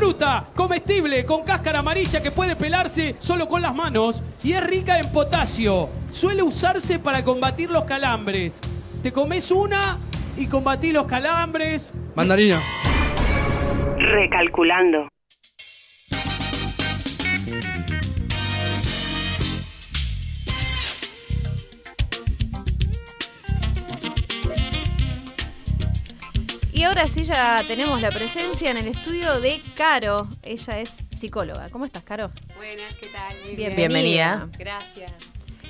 Fruta comestible con cáscara amarilla que puede pelarse solo con las manos y es rica en potasio. Suele usarse para combatir los calambres. Te comes una y combatís los calambres. Mandarina. Recalculando. Sí ya tenemos la presencia en el estudio de Caro. Ella es psicóloga. ¿Cómo estás, Caro? Buenas, ¿qué tal? Muy Bienvenida. Bienvenida.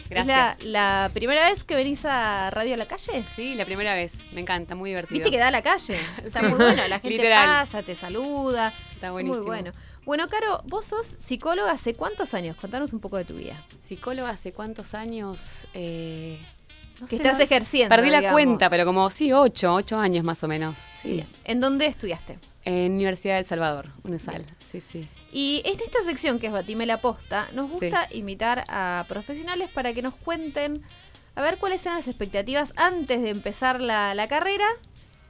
Gracias. la, la primera vez que venís a Radio a la Calle? Sí, la primera vez. Me encanta, muy divertido. Viste que da a la calle. Está muy bueno. La gente Literal. pasa, te saluda. Está buenísimo. Muy bueno. Bueno, Caro, vos sos psicóloga hace cuántos años? Contanos un poco de tu vida. Psicóloga hace cuántos años. Eh, no Que sé, estás no- ejerciendo. Perdí la cuenta, pero como sí, ocho, ocho años más o menos. Sí. Bien. ¿En dónde estudiaste? En Universidad de El Salvador, UNESAL. Sí, sí. Y en esta sección que es Batime la Posta, nos gusta invitar a profesionales para que nos cuenten a ver cuáles eran las expectativas antes de empezar la, la carrera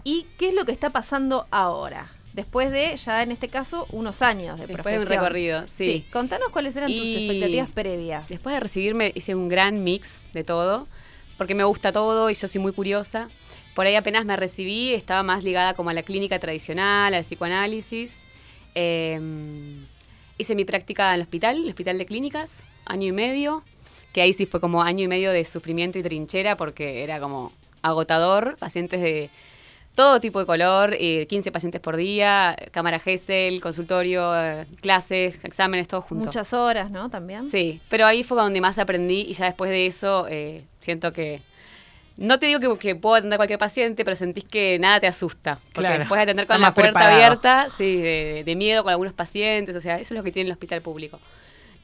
y qué es lo que está pasando ahora. Después de, ya en este caso, unos años de Después de un profesión. recorrido, sí. contanos cuáles eran tus expectativas previas. Después de recibirme hice un gran mix de todo, porque me gusta todo y yo soy muy curiosa. Por ahí apenas me recibí, estaba más ligada como a la clínica tradicional, al psicoanálisis. Eh, hice mi práctica en el hospital, el hospital de clínicas, año y medio, que ahí sí fue como año y medio de sufrimiento y trinchera porque era como agotador, pacientes de todo tipo de color, eh, 15 pacientes por día, cámara GESEL, consultorio, eh, clases, exámenes, todo junto. Muchas horas, ¿no? También. Sí, pero ahí fue donde más aprendí y ya después de eso eh, siento que... No te digo que, que puedo atender a cualquier paciente, pero sentís que nada te asusta. Porque Claro. después de atender con Está la puerta preparado. abierta, sí, de, de miedo con algunos pacientes, o sea, eso es lo que tiene el hospital público.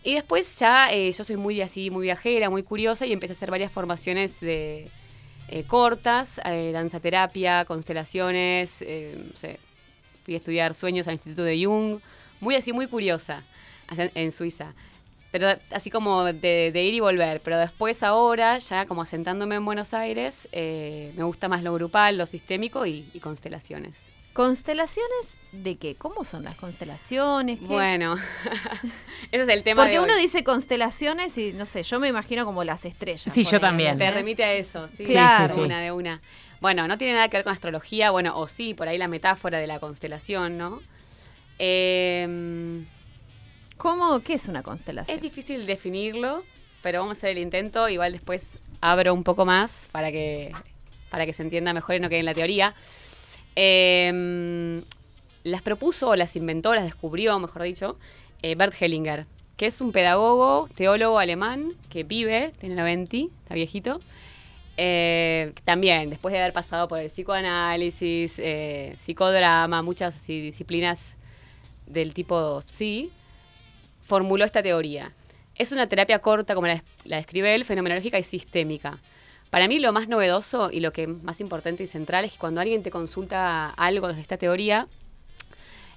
Y después ya eh, yo soy muy así, muy viajera, muy curiosa y empecé a hacer varias formaciones de eh, cortas, eh, danza terapia, constelaciones, eh, fui a estudiar sueños al Instituto de Jung, muy así, muy curiosa, en Suiza. Pero así como de, ir y volver. Pero después ahora, ya como asentándome en Buenos Aires, eh, me gusta más lo grupal, lo sistémico y constelaciones. ¿Constelaciones de qué? ¿Cómo son las constelaciones? ¿Qué? Bueno, ese es el tema Porque de uno hoy. dice constelaciones y no sé, yo me imagino como las estrellas. Sí, yo también. Te remite a eso, sí, Claro. una, de una. Bueno, no tiene nada que ver con astrología, bueno, o sí, por ahí la metáfora de la constelación, ¿no? Eh, ¿Cómo? ¿Qué es una constelación? es difícil definirlo, pero vamos a hacer el intento, igual después abro un poco más para que, para que se entienda mejor y no quede en la teoría. Eh, las propuso, o las inventó, las descubrió, mejor dicho, eh, Bert Hellinger, que es un pedagogo, teólogo alemán que vive, tiene 90, está viejito. Eh, también, después de haber pasado por el psicoanálisis, eh, psicodrama, muchas así disciplinas del tipo psi, formuló esta teoría. Es una terapia corta, como la, la describe él, fenomenológica y sistémica. Para mí lo más novedoso y lo que más importante y central es que cuando alguien te consulta algo de esta teoría,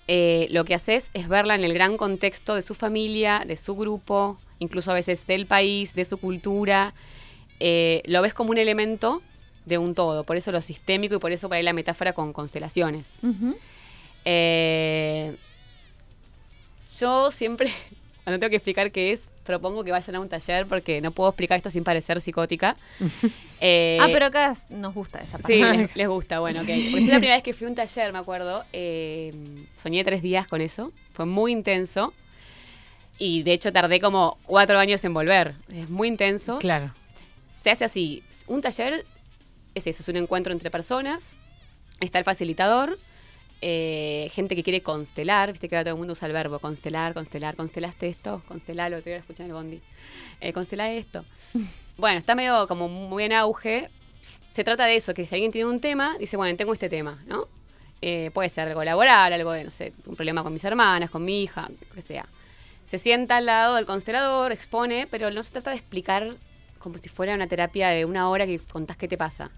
eh, lo que haces es verla en el gran contexto de su familia, de su grupo, incluso a veces del país, de su cultura. Eh, lo ves como un elemento de un todo, por eso lo sistémico y por eso por ahí la metáfora con constelaciones. Eh, yo siempre, cuando tengo que explicar qué es, propongo que vayan a un taller porque no puedo explicar esto sin parecer psicótica. Eh, ah, pero acá nos gusta esa parte. Sí, les, les gusta, bueno, ok. Porque yo la primera vez que fui a un taller, me acuerdo, eh, soñé tres días con eso. Fue muy intenso. Y de hecho tardé como cuatro años en volver. Es muy intenso. Claro. Se hace así. Un taller es eso, es un encuentro entre personas. Está el facilitador. Eh, gente que quiere constelar, viste que ahora todo el mundo usa el verbo constelar, constelar, constelaste esto, constelalo, te voy a escuchar en el bondi. Eh, constela esto. Bueno, está medio como muy en auge. Se trata de eso, que si alguien tiene un tema, dice, bueno, tengo este tema, ¿no? Eh, puede ser algo laboral, algo de, no sé, un problema con mis hermanas, con mi hija, lo que sea. Se sienta al lado del constelador, expone, pero no se trata de explicar como si fuera una terapia de una hora que contás qué te pasa.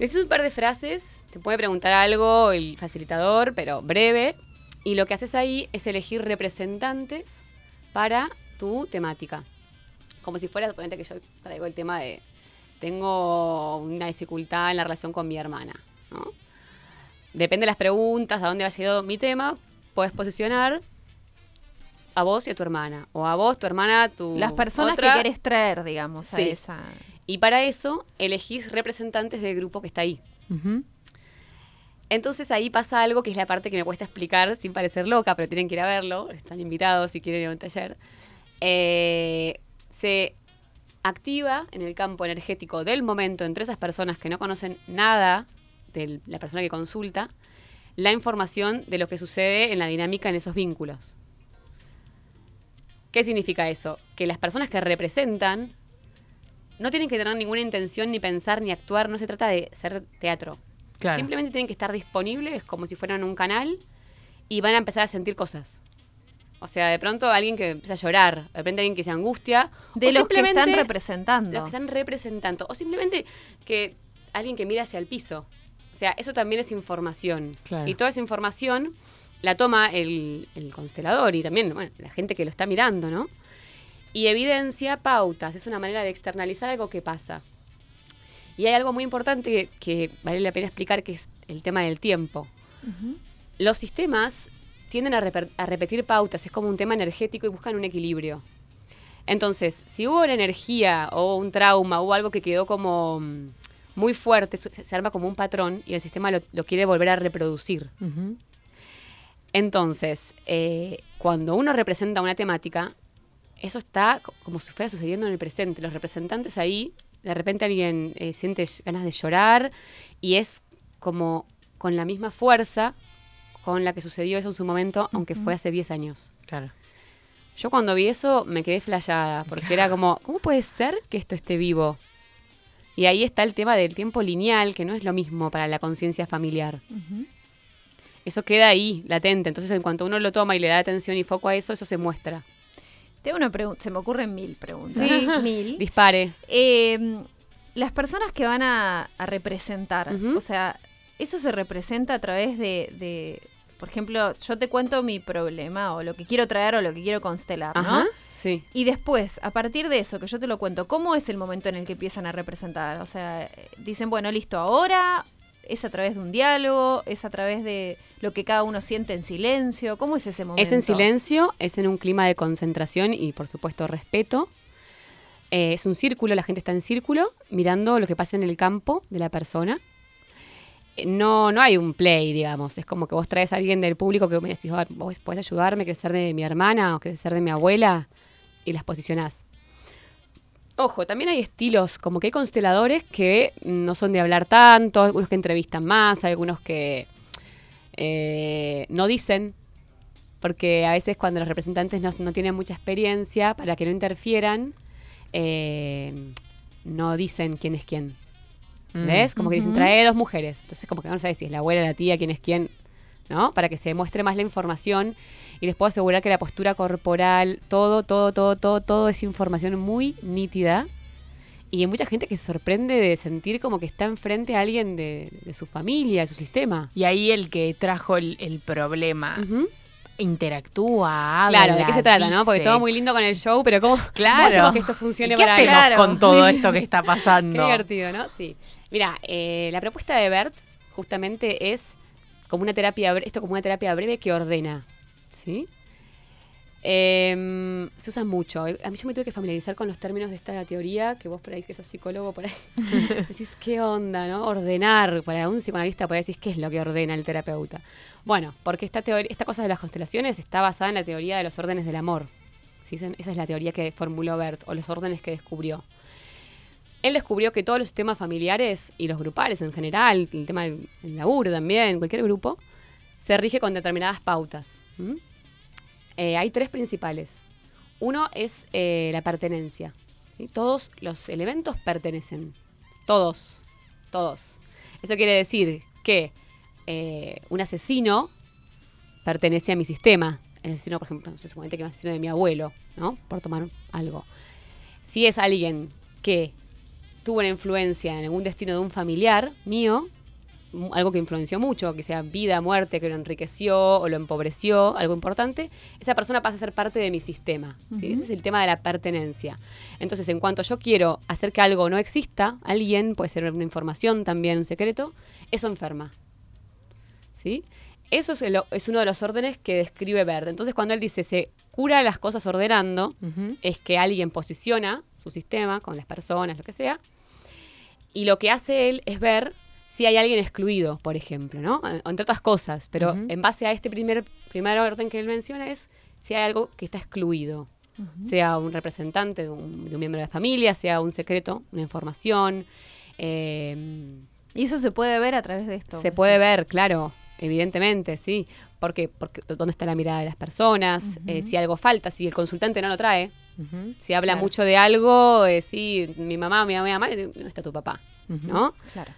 Dices un par de frases, te puede preguntar algo el facilitador, pero breve. Y lo que haces ahí es elegir representantes para tu temática. Como si fuera, suponete que yo traigo el tema de, tengo una dificultad en la relación con mi hermana, ¿no? Depende de las preguntas, a dónde va llegado mi tema, puedes posicionar a vos y a tu hermana. O a vos, tu hermana, tu Las personas otra. que querés traer, digamos, a esa. Y para eso elegís representantes del grupo que está ahí. Entonces ahí pasa algo que es la parte que me cuesta explicar sin parecer loca, pero tienen que ir a verlo, están invitados si quieren ir a un taller. Eh, se activa en el campo energético del momento entre esas personas que no conocen nada de la persona que consulta, la información de lo que sucede en la dinámica en esos vínculos. ¿Qué significa eso? Que las personas que representan no tienen que tener ninguna intención, ni pensar, ni actuar. No se trata de ser teatro. Claro. Simplemente tienen que estar disponibles como si fueran un canal y van a empezar a sentir cosas. O sea, de pronto alguien que empieza a llorar, de repente alguien que se angustia. De o los que están representando. Los que están representando. O simplemente que alguien que mira hacia el piso. O sea, eso también es información. Claro. Y toda esa información la toma el, el constelador y también bueno, la gente que lo está mirando, ¿no? Y evidencia pautas. Es una manera de externalizar algo que pasa. Y hay algo muy importante que, que vale la pena explicar, que es el tema del tiempo. Los sistemas tienden a, repetir pautas, es como un tema energético y buscan un equilibrio. Entonces, si hubo una energía o un trauma o algo que quedó como mm, muy fuerte, se, arma como un patrón y el sistema lo, lo quiere volver a reproducir. Entonces, eh, cuando uno representa una temática, eso está co- como si fuera sucediendo en el presente. Los representantes ahí, de repente alguien eh, siente ganas de llorar y es como con la misma fuerza con la que sucedió eso en su momento, aunque fue hace 10 años. Claro. Yo cuando vi eso me quedé flayada, porque era como, ¿cómo puede ser que esto esté vivo? Y ahí está el tema del tiempo lineal, que no es lo mismo para la conciencia familiar. Eso queda ahí, latente. Entonces, en cuanto uno lo toma y le da atención y foco a eso, eso se muestra. Tengo una pregunta, se me ocurren mil preguntas. Sí. mil. Dispare. Eh, las personas que van a, a representar, o sea, eso se representa a través de, de, por ejemplo, yo te cuento mi problema o lo que quiero traer o lo que quiero constelar, ¿no? Sí. Y después, a partir de eso, que yo te lo cuento, ¿cómo es el momento en el que empiezan a representar? O sea, eh, dicen, bueno, listo, ahora es a través de un diálogo, es a través de lo que cada uno siente en silencio. ¿Cómo es ese momento? Es en silencio, es en un clima de concentración y, por supuesto, respeto. Eh, es un círculo, la gente está en círculo, mirando lo que pasa en el campo de la persona. Eh, No, no hay un play, digamos. Es como que vos traes a alguien del público que me decís, "Ah, vos podés ayudarme, querés ser de mi hermana o querés ser de mi abuela, y las posicionás. Ojo, también hay estilos, como que hay consteladores que no son de hablar tanto, algunos que entrevistan más, hay algunos que eh, no dicen, porque a veces cuando los representantes no, no tienen mucha experiencia, para que no interfieran, eh, no dicen quién es quién. Mm. ¿Ves? Como que dicen, trae dos mujeres. Entonces como que no sabes si es la abuela, la tía, quién es quién, ¿no? Para que se muestre más la información y les puedo asegurar que la postura corporal, todo, todo, todo, todo, todo es información muy nítida. Y hay mucha gente que se sorprende de sentir como que está enfrente a alguien de, de su familia, de su sistema. Y ahí el que trajo el, el problema interactúa, habla, Claro, ¿de qué se trata, no? Porque todo muy lindo con el show, pero ¿cómo, cómo Claro. hacemos que esto funcione ¿Y ¿Qué para hacemos? Claro. con todo esto que está pasando? Qué divertido, ¿no? Sí. Mira, eh, la propuesta de Bert justamente es como una terapia, esto como una terapia breve que ordena, ¿sí? Em, se usa mucho. A mí yo me tuve que familiarizar con los términos de esta teoría, que vos por ahí, que sos psicólogo, por ahí, decís, ¿qué onda, no? Ordenar, para un psicoanalista por ahí decís, ¿qué es lo que ordena el terapeuta? Bueno, porque esta, teoría, esta cosa de las constelaciones está basada en la teoría de los órdenes del amor. ¿sí? Esa es la teoría que formuló Bert, o los órdenes que descubrió. Él descubrió que todos los sistemas familiares y los grupales en general, el tema del laburo también, cualquier grupo, se rige con determinadas pautas. ¿m? Eh, hay tres principales. Uno es eh, la pertenencia. Todos los elementos pertenecen. Todos. Todos. Eso quiere decir que eh, un asesino pertenece a mi sistema. El asesino, por ejemplo, no sé, suponete que es un asesino de mi abuelo, ¿no? Por tomar algo. Si es alguien que tuvo una influencia en algún destino de un familiar mío, algo que influenció mucho, que sea vida, muerte, que lo enriqueció o lo empobreció, algo importante, esa persona pasa a ser parte de mi sistema. ¿sí? Ese es el tema de la pertenencia. Entonces, en cuanto yo quiero hacer que algo no exista, alguien, puede ser una información también, un secreto, eso enferma. ¿Sí? Eso es, el- es uno de los órdenes que describe Bert. Entonces, cuando él dice se cura las cosas ordenando, Ujú. es que alguien posiciona su sistema con las personas, lo que sea, y lo que hace él es ver si hay alguien excluido, por ejemplo, ¿no? Eh, Entre otras cosas, pero en base a este primer, primer orden que él menciona es si hay algo que está excluido, sea un representante de un, de un miembro de la familia, sea un secreto, una información. eh, Y eso se puede ver a través de esto. se puede ver, claro, evidentemente, sí. Porque, porque dónde está la mirada de las personas, Eh, si algo falta, si el consultante no lo trae, Si habla claro. mucho de algo, eh, sí, mi mamá, mi mamá, mi mamá, y no está tu papá. ¿no? Claro.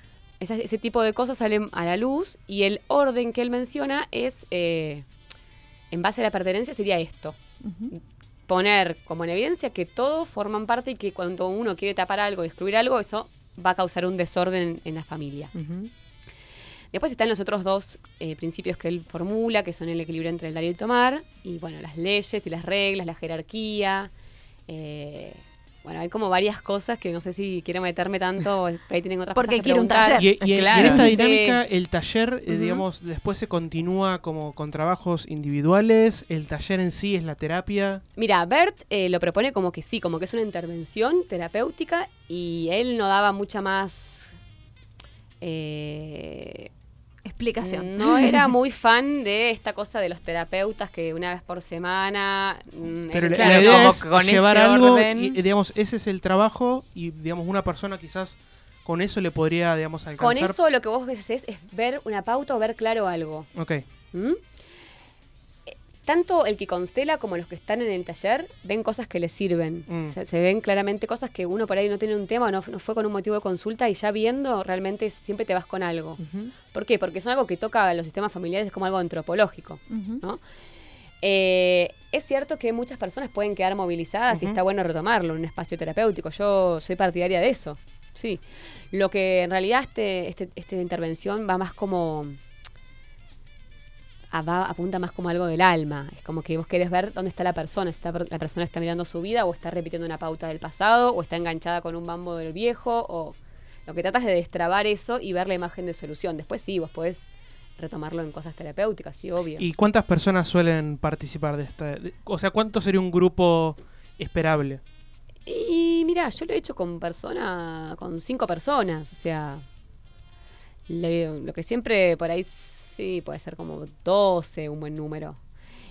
Ese tipo de cosas salen a la luz y el orden que él menciona es, eh, en base a la pertenencia, sería esto. Poner como en evidencia que todos forman parte y que cuando uno quiere tapar algo y excluir algo, eso va a causar un desorden en la familia. Después están los otros dos eh, principios que él formula, que son el equilibrio entre el dar y el tomar, y bueno, las leyes y las reglas, la jerarquía. eh, bueno, hay como varias cosas que no sé si quiero meterme tanto, ahí tienen otras Porque cosas que quiere un taller. Y, y- y Claro. en esta Sí. dinámica, el taller, eh, digamos, después se continúa como con trabajos individuales, el taller en sí es la terapia. Mira, Bert eh, lo propone como que sí, como que es una intervención terapéutica y él no daba mucha más... eh, Explicación. no era muy fan de esta cosa de los terapeutas que una vez por semana... mm, Pero la, idea es con llevar algo y, digamos, ese es el trabajo y, digamos, una persona quizás con eso le podría, digamos, Con alcanzar. eso lo que vos ves es, es ver una pauta o ver claro algo. Ok. ¿Mm? Tanto el que constela como los que están en el taller ven cosas que les sirven. Mm. Se, se ven claramente cosas que uno por ahí no tiene un tema, no, no fue con un motivo de consulta y ya viendo realmente siempre te vas con algo. ¿Por qué? Porque son algo que toca a los sistemas familiares, es como algo antropológico. ¿no? Eh, es cierto que muchas personas pueden quedar movilizadas y está bueno retomarlo en un espacio terapéutico. Yo soy partidaria de eso. Sí. Lo que en realidad este, este, esta intervención va más como. Va- apunta más como algo del alma. Es como que vos querés ver dónde está la persona. Está la persona está mirando su vida o está repitiendo una pauta del pasado o está enganchada con un bambo del viejo o. Lo que tratas es de destrabar eso y ver la imagen de solución. Después sí, vos podés retomarlo en cosas terapéuticas, sí, obvio. ¿Y cuántas personas suelen participar de esta? de- o sea, ¿cuánto sería un grupo esperable? Y mira, yo lo he hecho con persona, con cinco personas, o sea, lo, lo que siempre por ahí sí puede ser como 12, un buen número.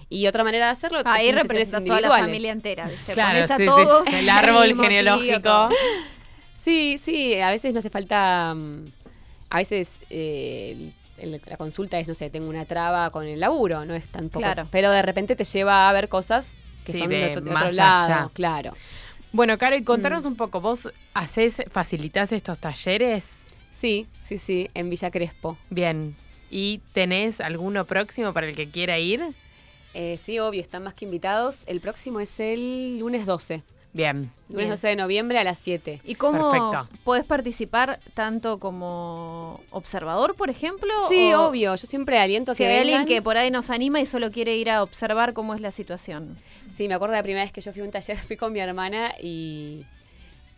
Y otra manera de hacerlo Ahí representa toda la familia entera, ¿viste? Claro, Pones a sí, sí, todos el árbol genealógico. Sí, sí, a veces no hace falta. mm, A veces eh, la consulta es, no sé, tengo una traba con el laburo, no es tan poco. Claro. Pero de repente te lleva a ver cosas que Sí, son de de, otro- de más otro lado, allá. claro. Bueno, Caro, y contanos Mm. un poco, ¿vos haces, facilitas estos talleres? Sí, sí, sí, en Villa Crespo. Bien. ¿Y tenés alguno próximo para el que quiera ir? Eh, sí, obvio, están más que invitados. El próximo es el lunes 12. Bien. Lunes Bien. 12 de noviembre a las 7. ¿Y cómo Perfecto. podés participar tanto como observador, por ejemplo? Sí, o obvio. Yo siempre aliento a Si que hay alguien que por ahí nos anima y solo quiere ir a observar cómo es la situación. Sí, me acuerdo la primera vez que yo fui a un taller, fui con mi hermana y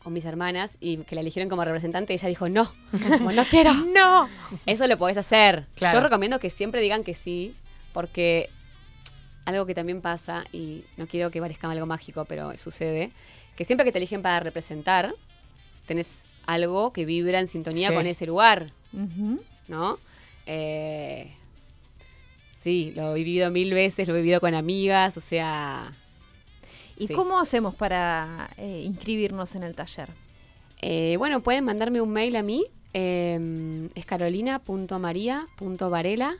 con mis hermanas y que la eligieron como representante y ella dijo, no, como no quiero. ¡No! Eso lo podés hacer. Claro. Yo recomiendo que siempre digan que sí, porque algo que también pasa, y no quiero que parezca algo mágico, pero sucede, que siempre que te eligen para representar, tenés algo que vibra en sintonía Sí. con ese lugar, ¿no? Eh, sí, lo he vivido mil veces, lo he vivido con amigas, o sea... ¿Y Sí. cómo hacemos para eh, inscribirnos en el taller? Eh, bueno, pueden mandarme un mail a mí. eh, es carolina.maria.varela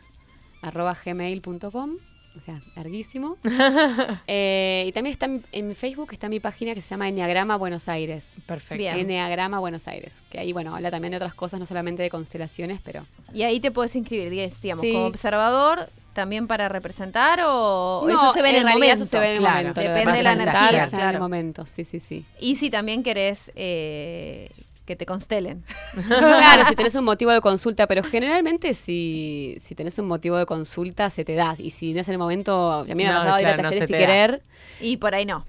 arroba gmail.com. O sea, larguísimo. Eh, y también está en, Facebook, está mi página que se llama Enneagrama Buenos Aires. Perfecto. Bien. Enneagrama Buenos Aires. Que ahí, bueno, habla también de otras cosas, no solamente de constelaciones, pero... Y ahí te puedes inscribir, digamos, digamos, Sí. como observador, también para representar o No, eso se ve en, el realidad momento. eso se ve en el Claro. momento. Depende de la energía, es En claro. el momento, sí, sí, sí. Y si también querés eh, que te constelen. Claro, si tenés un motivo de consulta, pero generalmente si, si tenés un motivo de consulta se te da. Y si no es en el momento, a mí me ha No, pasado de ir a claro, no talleres se sin da. querer. Y por ahí no.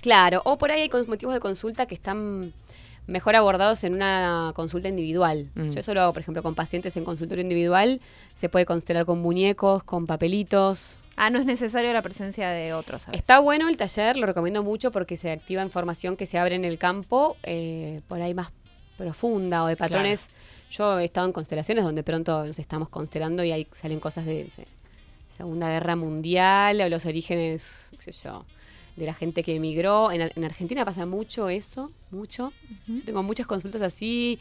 Claro, o por ahí hay con- motivos de consulta que están mejor abordados en una consulta individual. Mm. Yo eso lo hago, por ejemplo, con pacientes en consultorio individual. Se puede constelar con muñecos, con papelitos. Ah, no es necesario la presencia de otros. Está bueno el taller, lo recomiendo mucho porque se activa información que se abre en el campo, eh, por ahí más profunda o de patrones. Yo he estado en constelaciones donde pronto nos estamos constelando y ahí salen cosas de sé, Segunda Guerra Mundial o los orígenes, qué sé yo, de la gente que emigró. En, en Argentina pasa mucho eso, mucho. Yo tengo muchas consultas así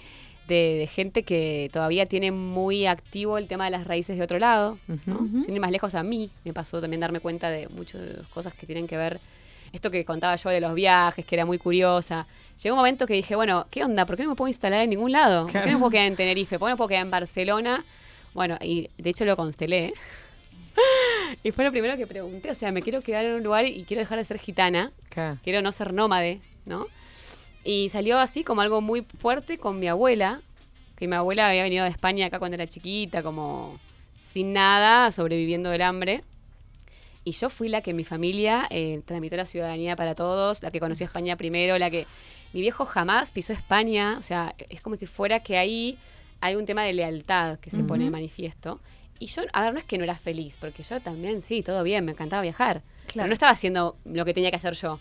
de, de gente que todavía tiene muy activo el tema de las raíces de otro lado. ¿no? Sin ir más lejos a mí, me pasó también darme cuenta de muchas cosas que tienen que ver esto que contaba yo de los viajes, que era muy curiosa. Llegó un momento que dije, bueno, ¿qué onda? ¿Por qué no me puedo instalar en ningún lado? ¿Por qué no me puedo quedar en Tenerife? ¿Por qué no me puedo quedar en Barcelona? Bueno, y de hecho lo constelé. y fue lo primero que pregunté. O sea, me quiero quedar en un lugar y quiero dejar de ser gitana. Claro. Quiero no ser nómade, ¿no? Y salió así como algo muy fuerte con mi abuela, que mi abuela había venido de España acá cuando era chiquita, como sin nada, sobreviviendo del hambre. Y yo fui la que mi familia eh, tramitó la ciudadanía para todos, la que conoció España primero, la que... Mi viejo jamás pisó España, o sea, es como si fuera que ahí hay un tema de lealtad que se pone de manifiesto. Y yo, a ver, no es que no era feliz, porque yo también, sí, todo bien, me encantaba viajar. Pero no estaba haciendo lo que tenía que hacer yo.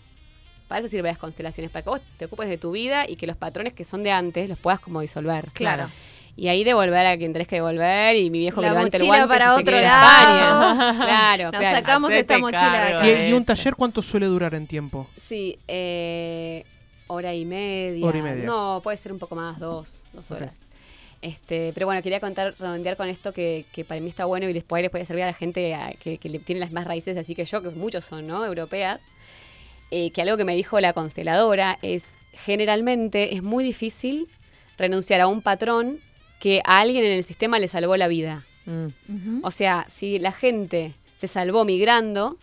Para eso sirven las constelaciones, para que vos te ocupes de tu vida y que los patrones que son de antes los puedas como disolver. Claro. Y ahí devolver a quien tenés que devolver y mi viejo La que levante el guante para si se otro a lado. España. claro, Nos claro. sacamos Hacete esta mochila de acá. ¿Y, y un taller cuánto suele durar en tiempo? Sí, eh, hora y media. Hora y media. No, puede ser un poco más, dos, dos horas. Este, pero bueno, quería contar, redondear con esto que, que para mí está bueno y después les puede servir a la gente a- que, tiene las más raíces, así que yo, que muchos son, ¿no? Europeas. eh, que algo que me dijo la consteladora es, generalmente es muy difícil renunciar a un patrón que a alguien en el sistema le salvó la vida. Mm. O sea, si la gente se salvó migrando,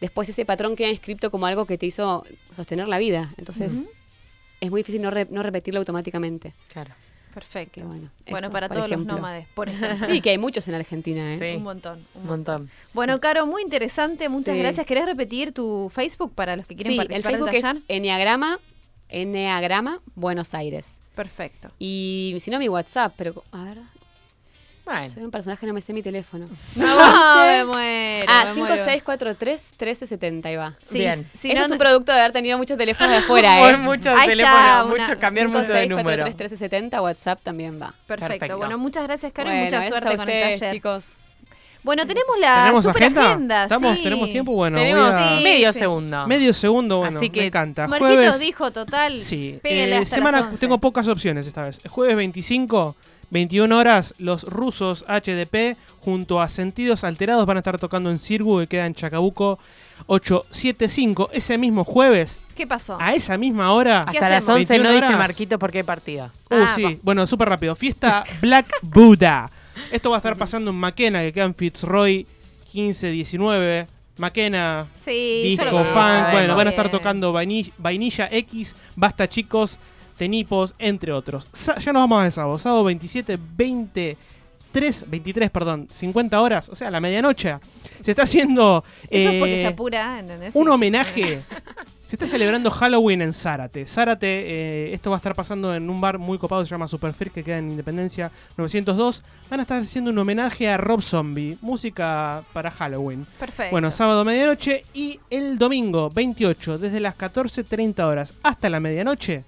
después ese patrón queda inscripto como algo que te hizo sostener la vida. Entonces, es muy difícil no, re- no repetirlo automáticamente. Claro. Perfecto. Que bueno, Bueno, eso, para todos ejemplo. los nómades, por ejemplo. Sí, que hay muchos en Argentina, ¿eh? Sí. Un montón. Un montón. Bueno, Caro, muy interesante, muchas Sí. gracias. ¿Querés repetir tu Facebook para los que quieren Sí, el participar Facebook del es? Enneagrama, Enneagrama Buenos Aires. Perfecto. Y si no, mi WhatsApp, pero a ver, Bueno. soy un personaje, no me sé mi teléfono. No, me muero. Ah, me muero. 5643-1370 y va. Sí, Bien. si Eso no, es un no- producto de haber tenido muchos teléfonos de afuera, Por ¿eh? muchos Ahí está, teléfonos, una- mucho, cambiar mucho de número. 5643-1370, WhatsApp también va. Perfecto. Perfecto. Bueno, muchas gracias, Caro, y Bueno, mucha suerte a con el ustedes, taller. chicos. Bueno, tenemos la ¿Tenemos super agenda? ¿Estamos, sí. ¿Tenemos tiempo? Bueno, Tenemos voy a- Sí, medio sí. segundo. medio segundo, bueno, Así que- me encanta. Marquitos Jueves, dijo total. sí. eh, hasta semana, las 11. tengo pocas opciones esta vez. Jueves 25, 21 horas, los rusos HDP junto a Sentidos Alterados van a estar tocando en Cirgu que queda en Chacabuco 875. Ese mismo jueves, ¿Qué pasó? a esa misma hora, ¿Qué Hasta las hacemos? 11 no 21 dice horas. Marquito por qué partido. Uh, Ah, sí. va. Bueno, súper rápido. Fiesta Black Buddha. Esto va a estar pasando en Maquena, que queda en Fitzroy 1519. Maquena, Sí, disco, fan. sabemos. Bueno, van a estar tocando Vaini- Vainilla X, Basta Chicos, Tenipos, entre otros. Sa- ya nos vamos al sábado. Sábado 27, 23, 23, perdón, 50 horas, o sea, la medianoche. Se está haciendo Eso es porque eh, se apura, ¿entendés? un homenaje. Se está celebrando Halloween en Zárate. Zárate, eh, esto va a estar pasando en un bar muy copado, se llama Superfir, que queda en Independencia 902. Van a estar haciendo un homenaje a Rob Zombie, música para Halloween. Perfecto. Bueno, sábado medianoche y el domingo 28, desde las 14.30 horas hasta la medianoche.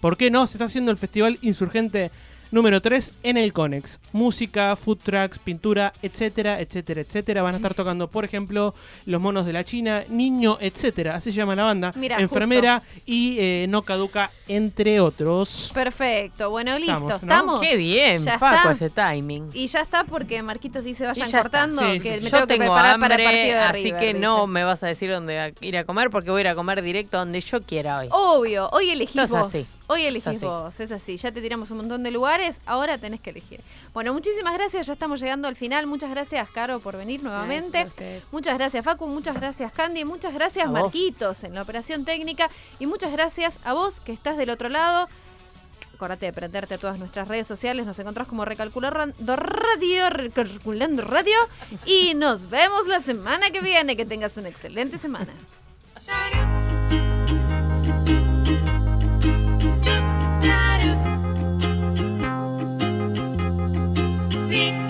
¿Por qué no? Se está haciendo el Festival Insurgente número 3 en el Conex. Música, food trucks, pintura, etcétera, etcétera, etcétera. Van a estar tocando, por ejemplo, Los Monos de la China, Niño, etcétera. Así se llama la banda. Mira, Enfermera y eh, No Caduca, entre otros. Perfecto. Bueno, listo. Estamos. Qué bien, Ya Paco, está. ese timing. Y ya está porque Marquitos dice vayan cortando. Sí, que sí, me tengo que preparar hambre, para el partido de así River, que no dice. me vas a decir dónde a- ir a comer porque voy a ir a comer directo donde yo quiera hoy. Obvio, hoy elegís vos. así. Hoy elegís Es así. vos, es así. Ya te tiramos un montón de lugares, ahora tenés que elegir. Bueno, muchísimas gracias, ya estamos llegando al final. Muchas gracias, Caro, por venir nuevamente. Gracias. Muchas gracias, Facu. Muchas gracias, Candy. Muchas gracias, A vos. Marquitos, en la operación técnica. Y muchas gracias a vos que estás del otro lado. Acordate de prenderte a todas nuestras redes sociales. Nos encontrás como Recalculando Radio, Recalculando Radio. Y nos vemos la semana que viene. Que tengas una excelente semana. See.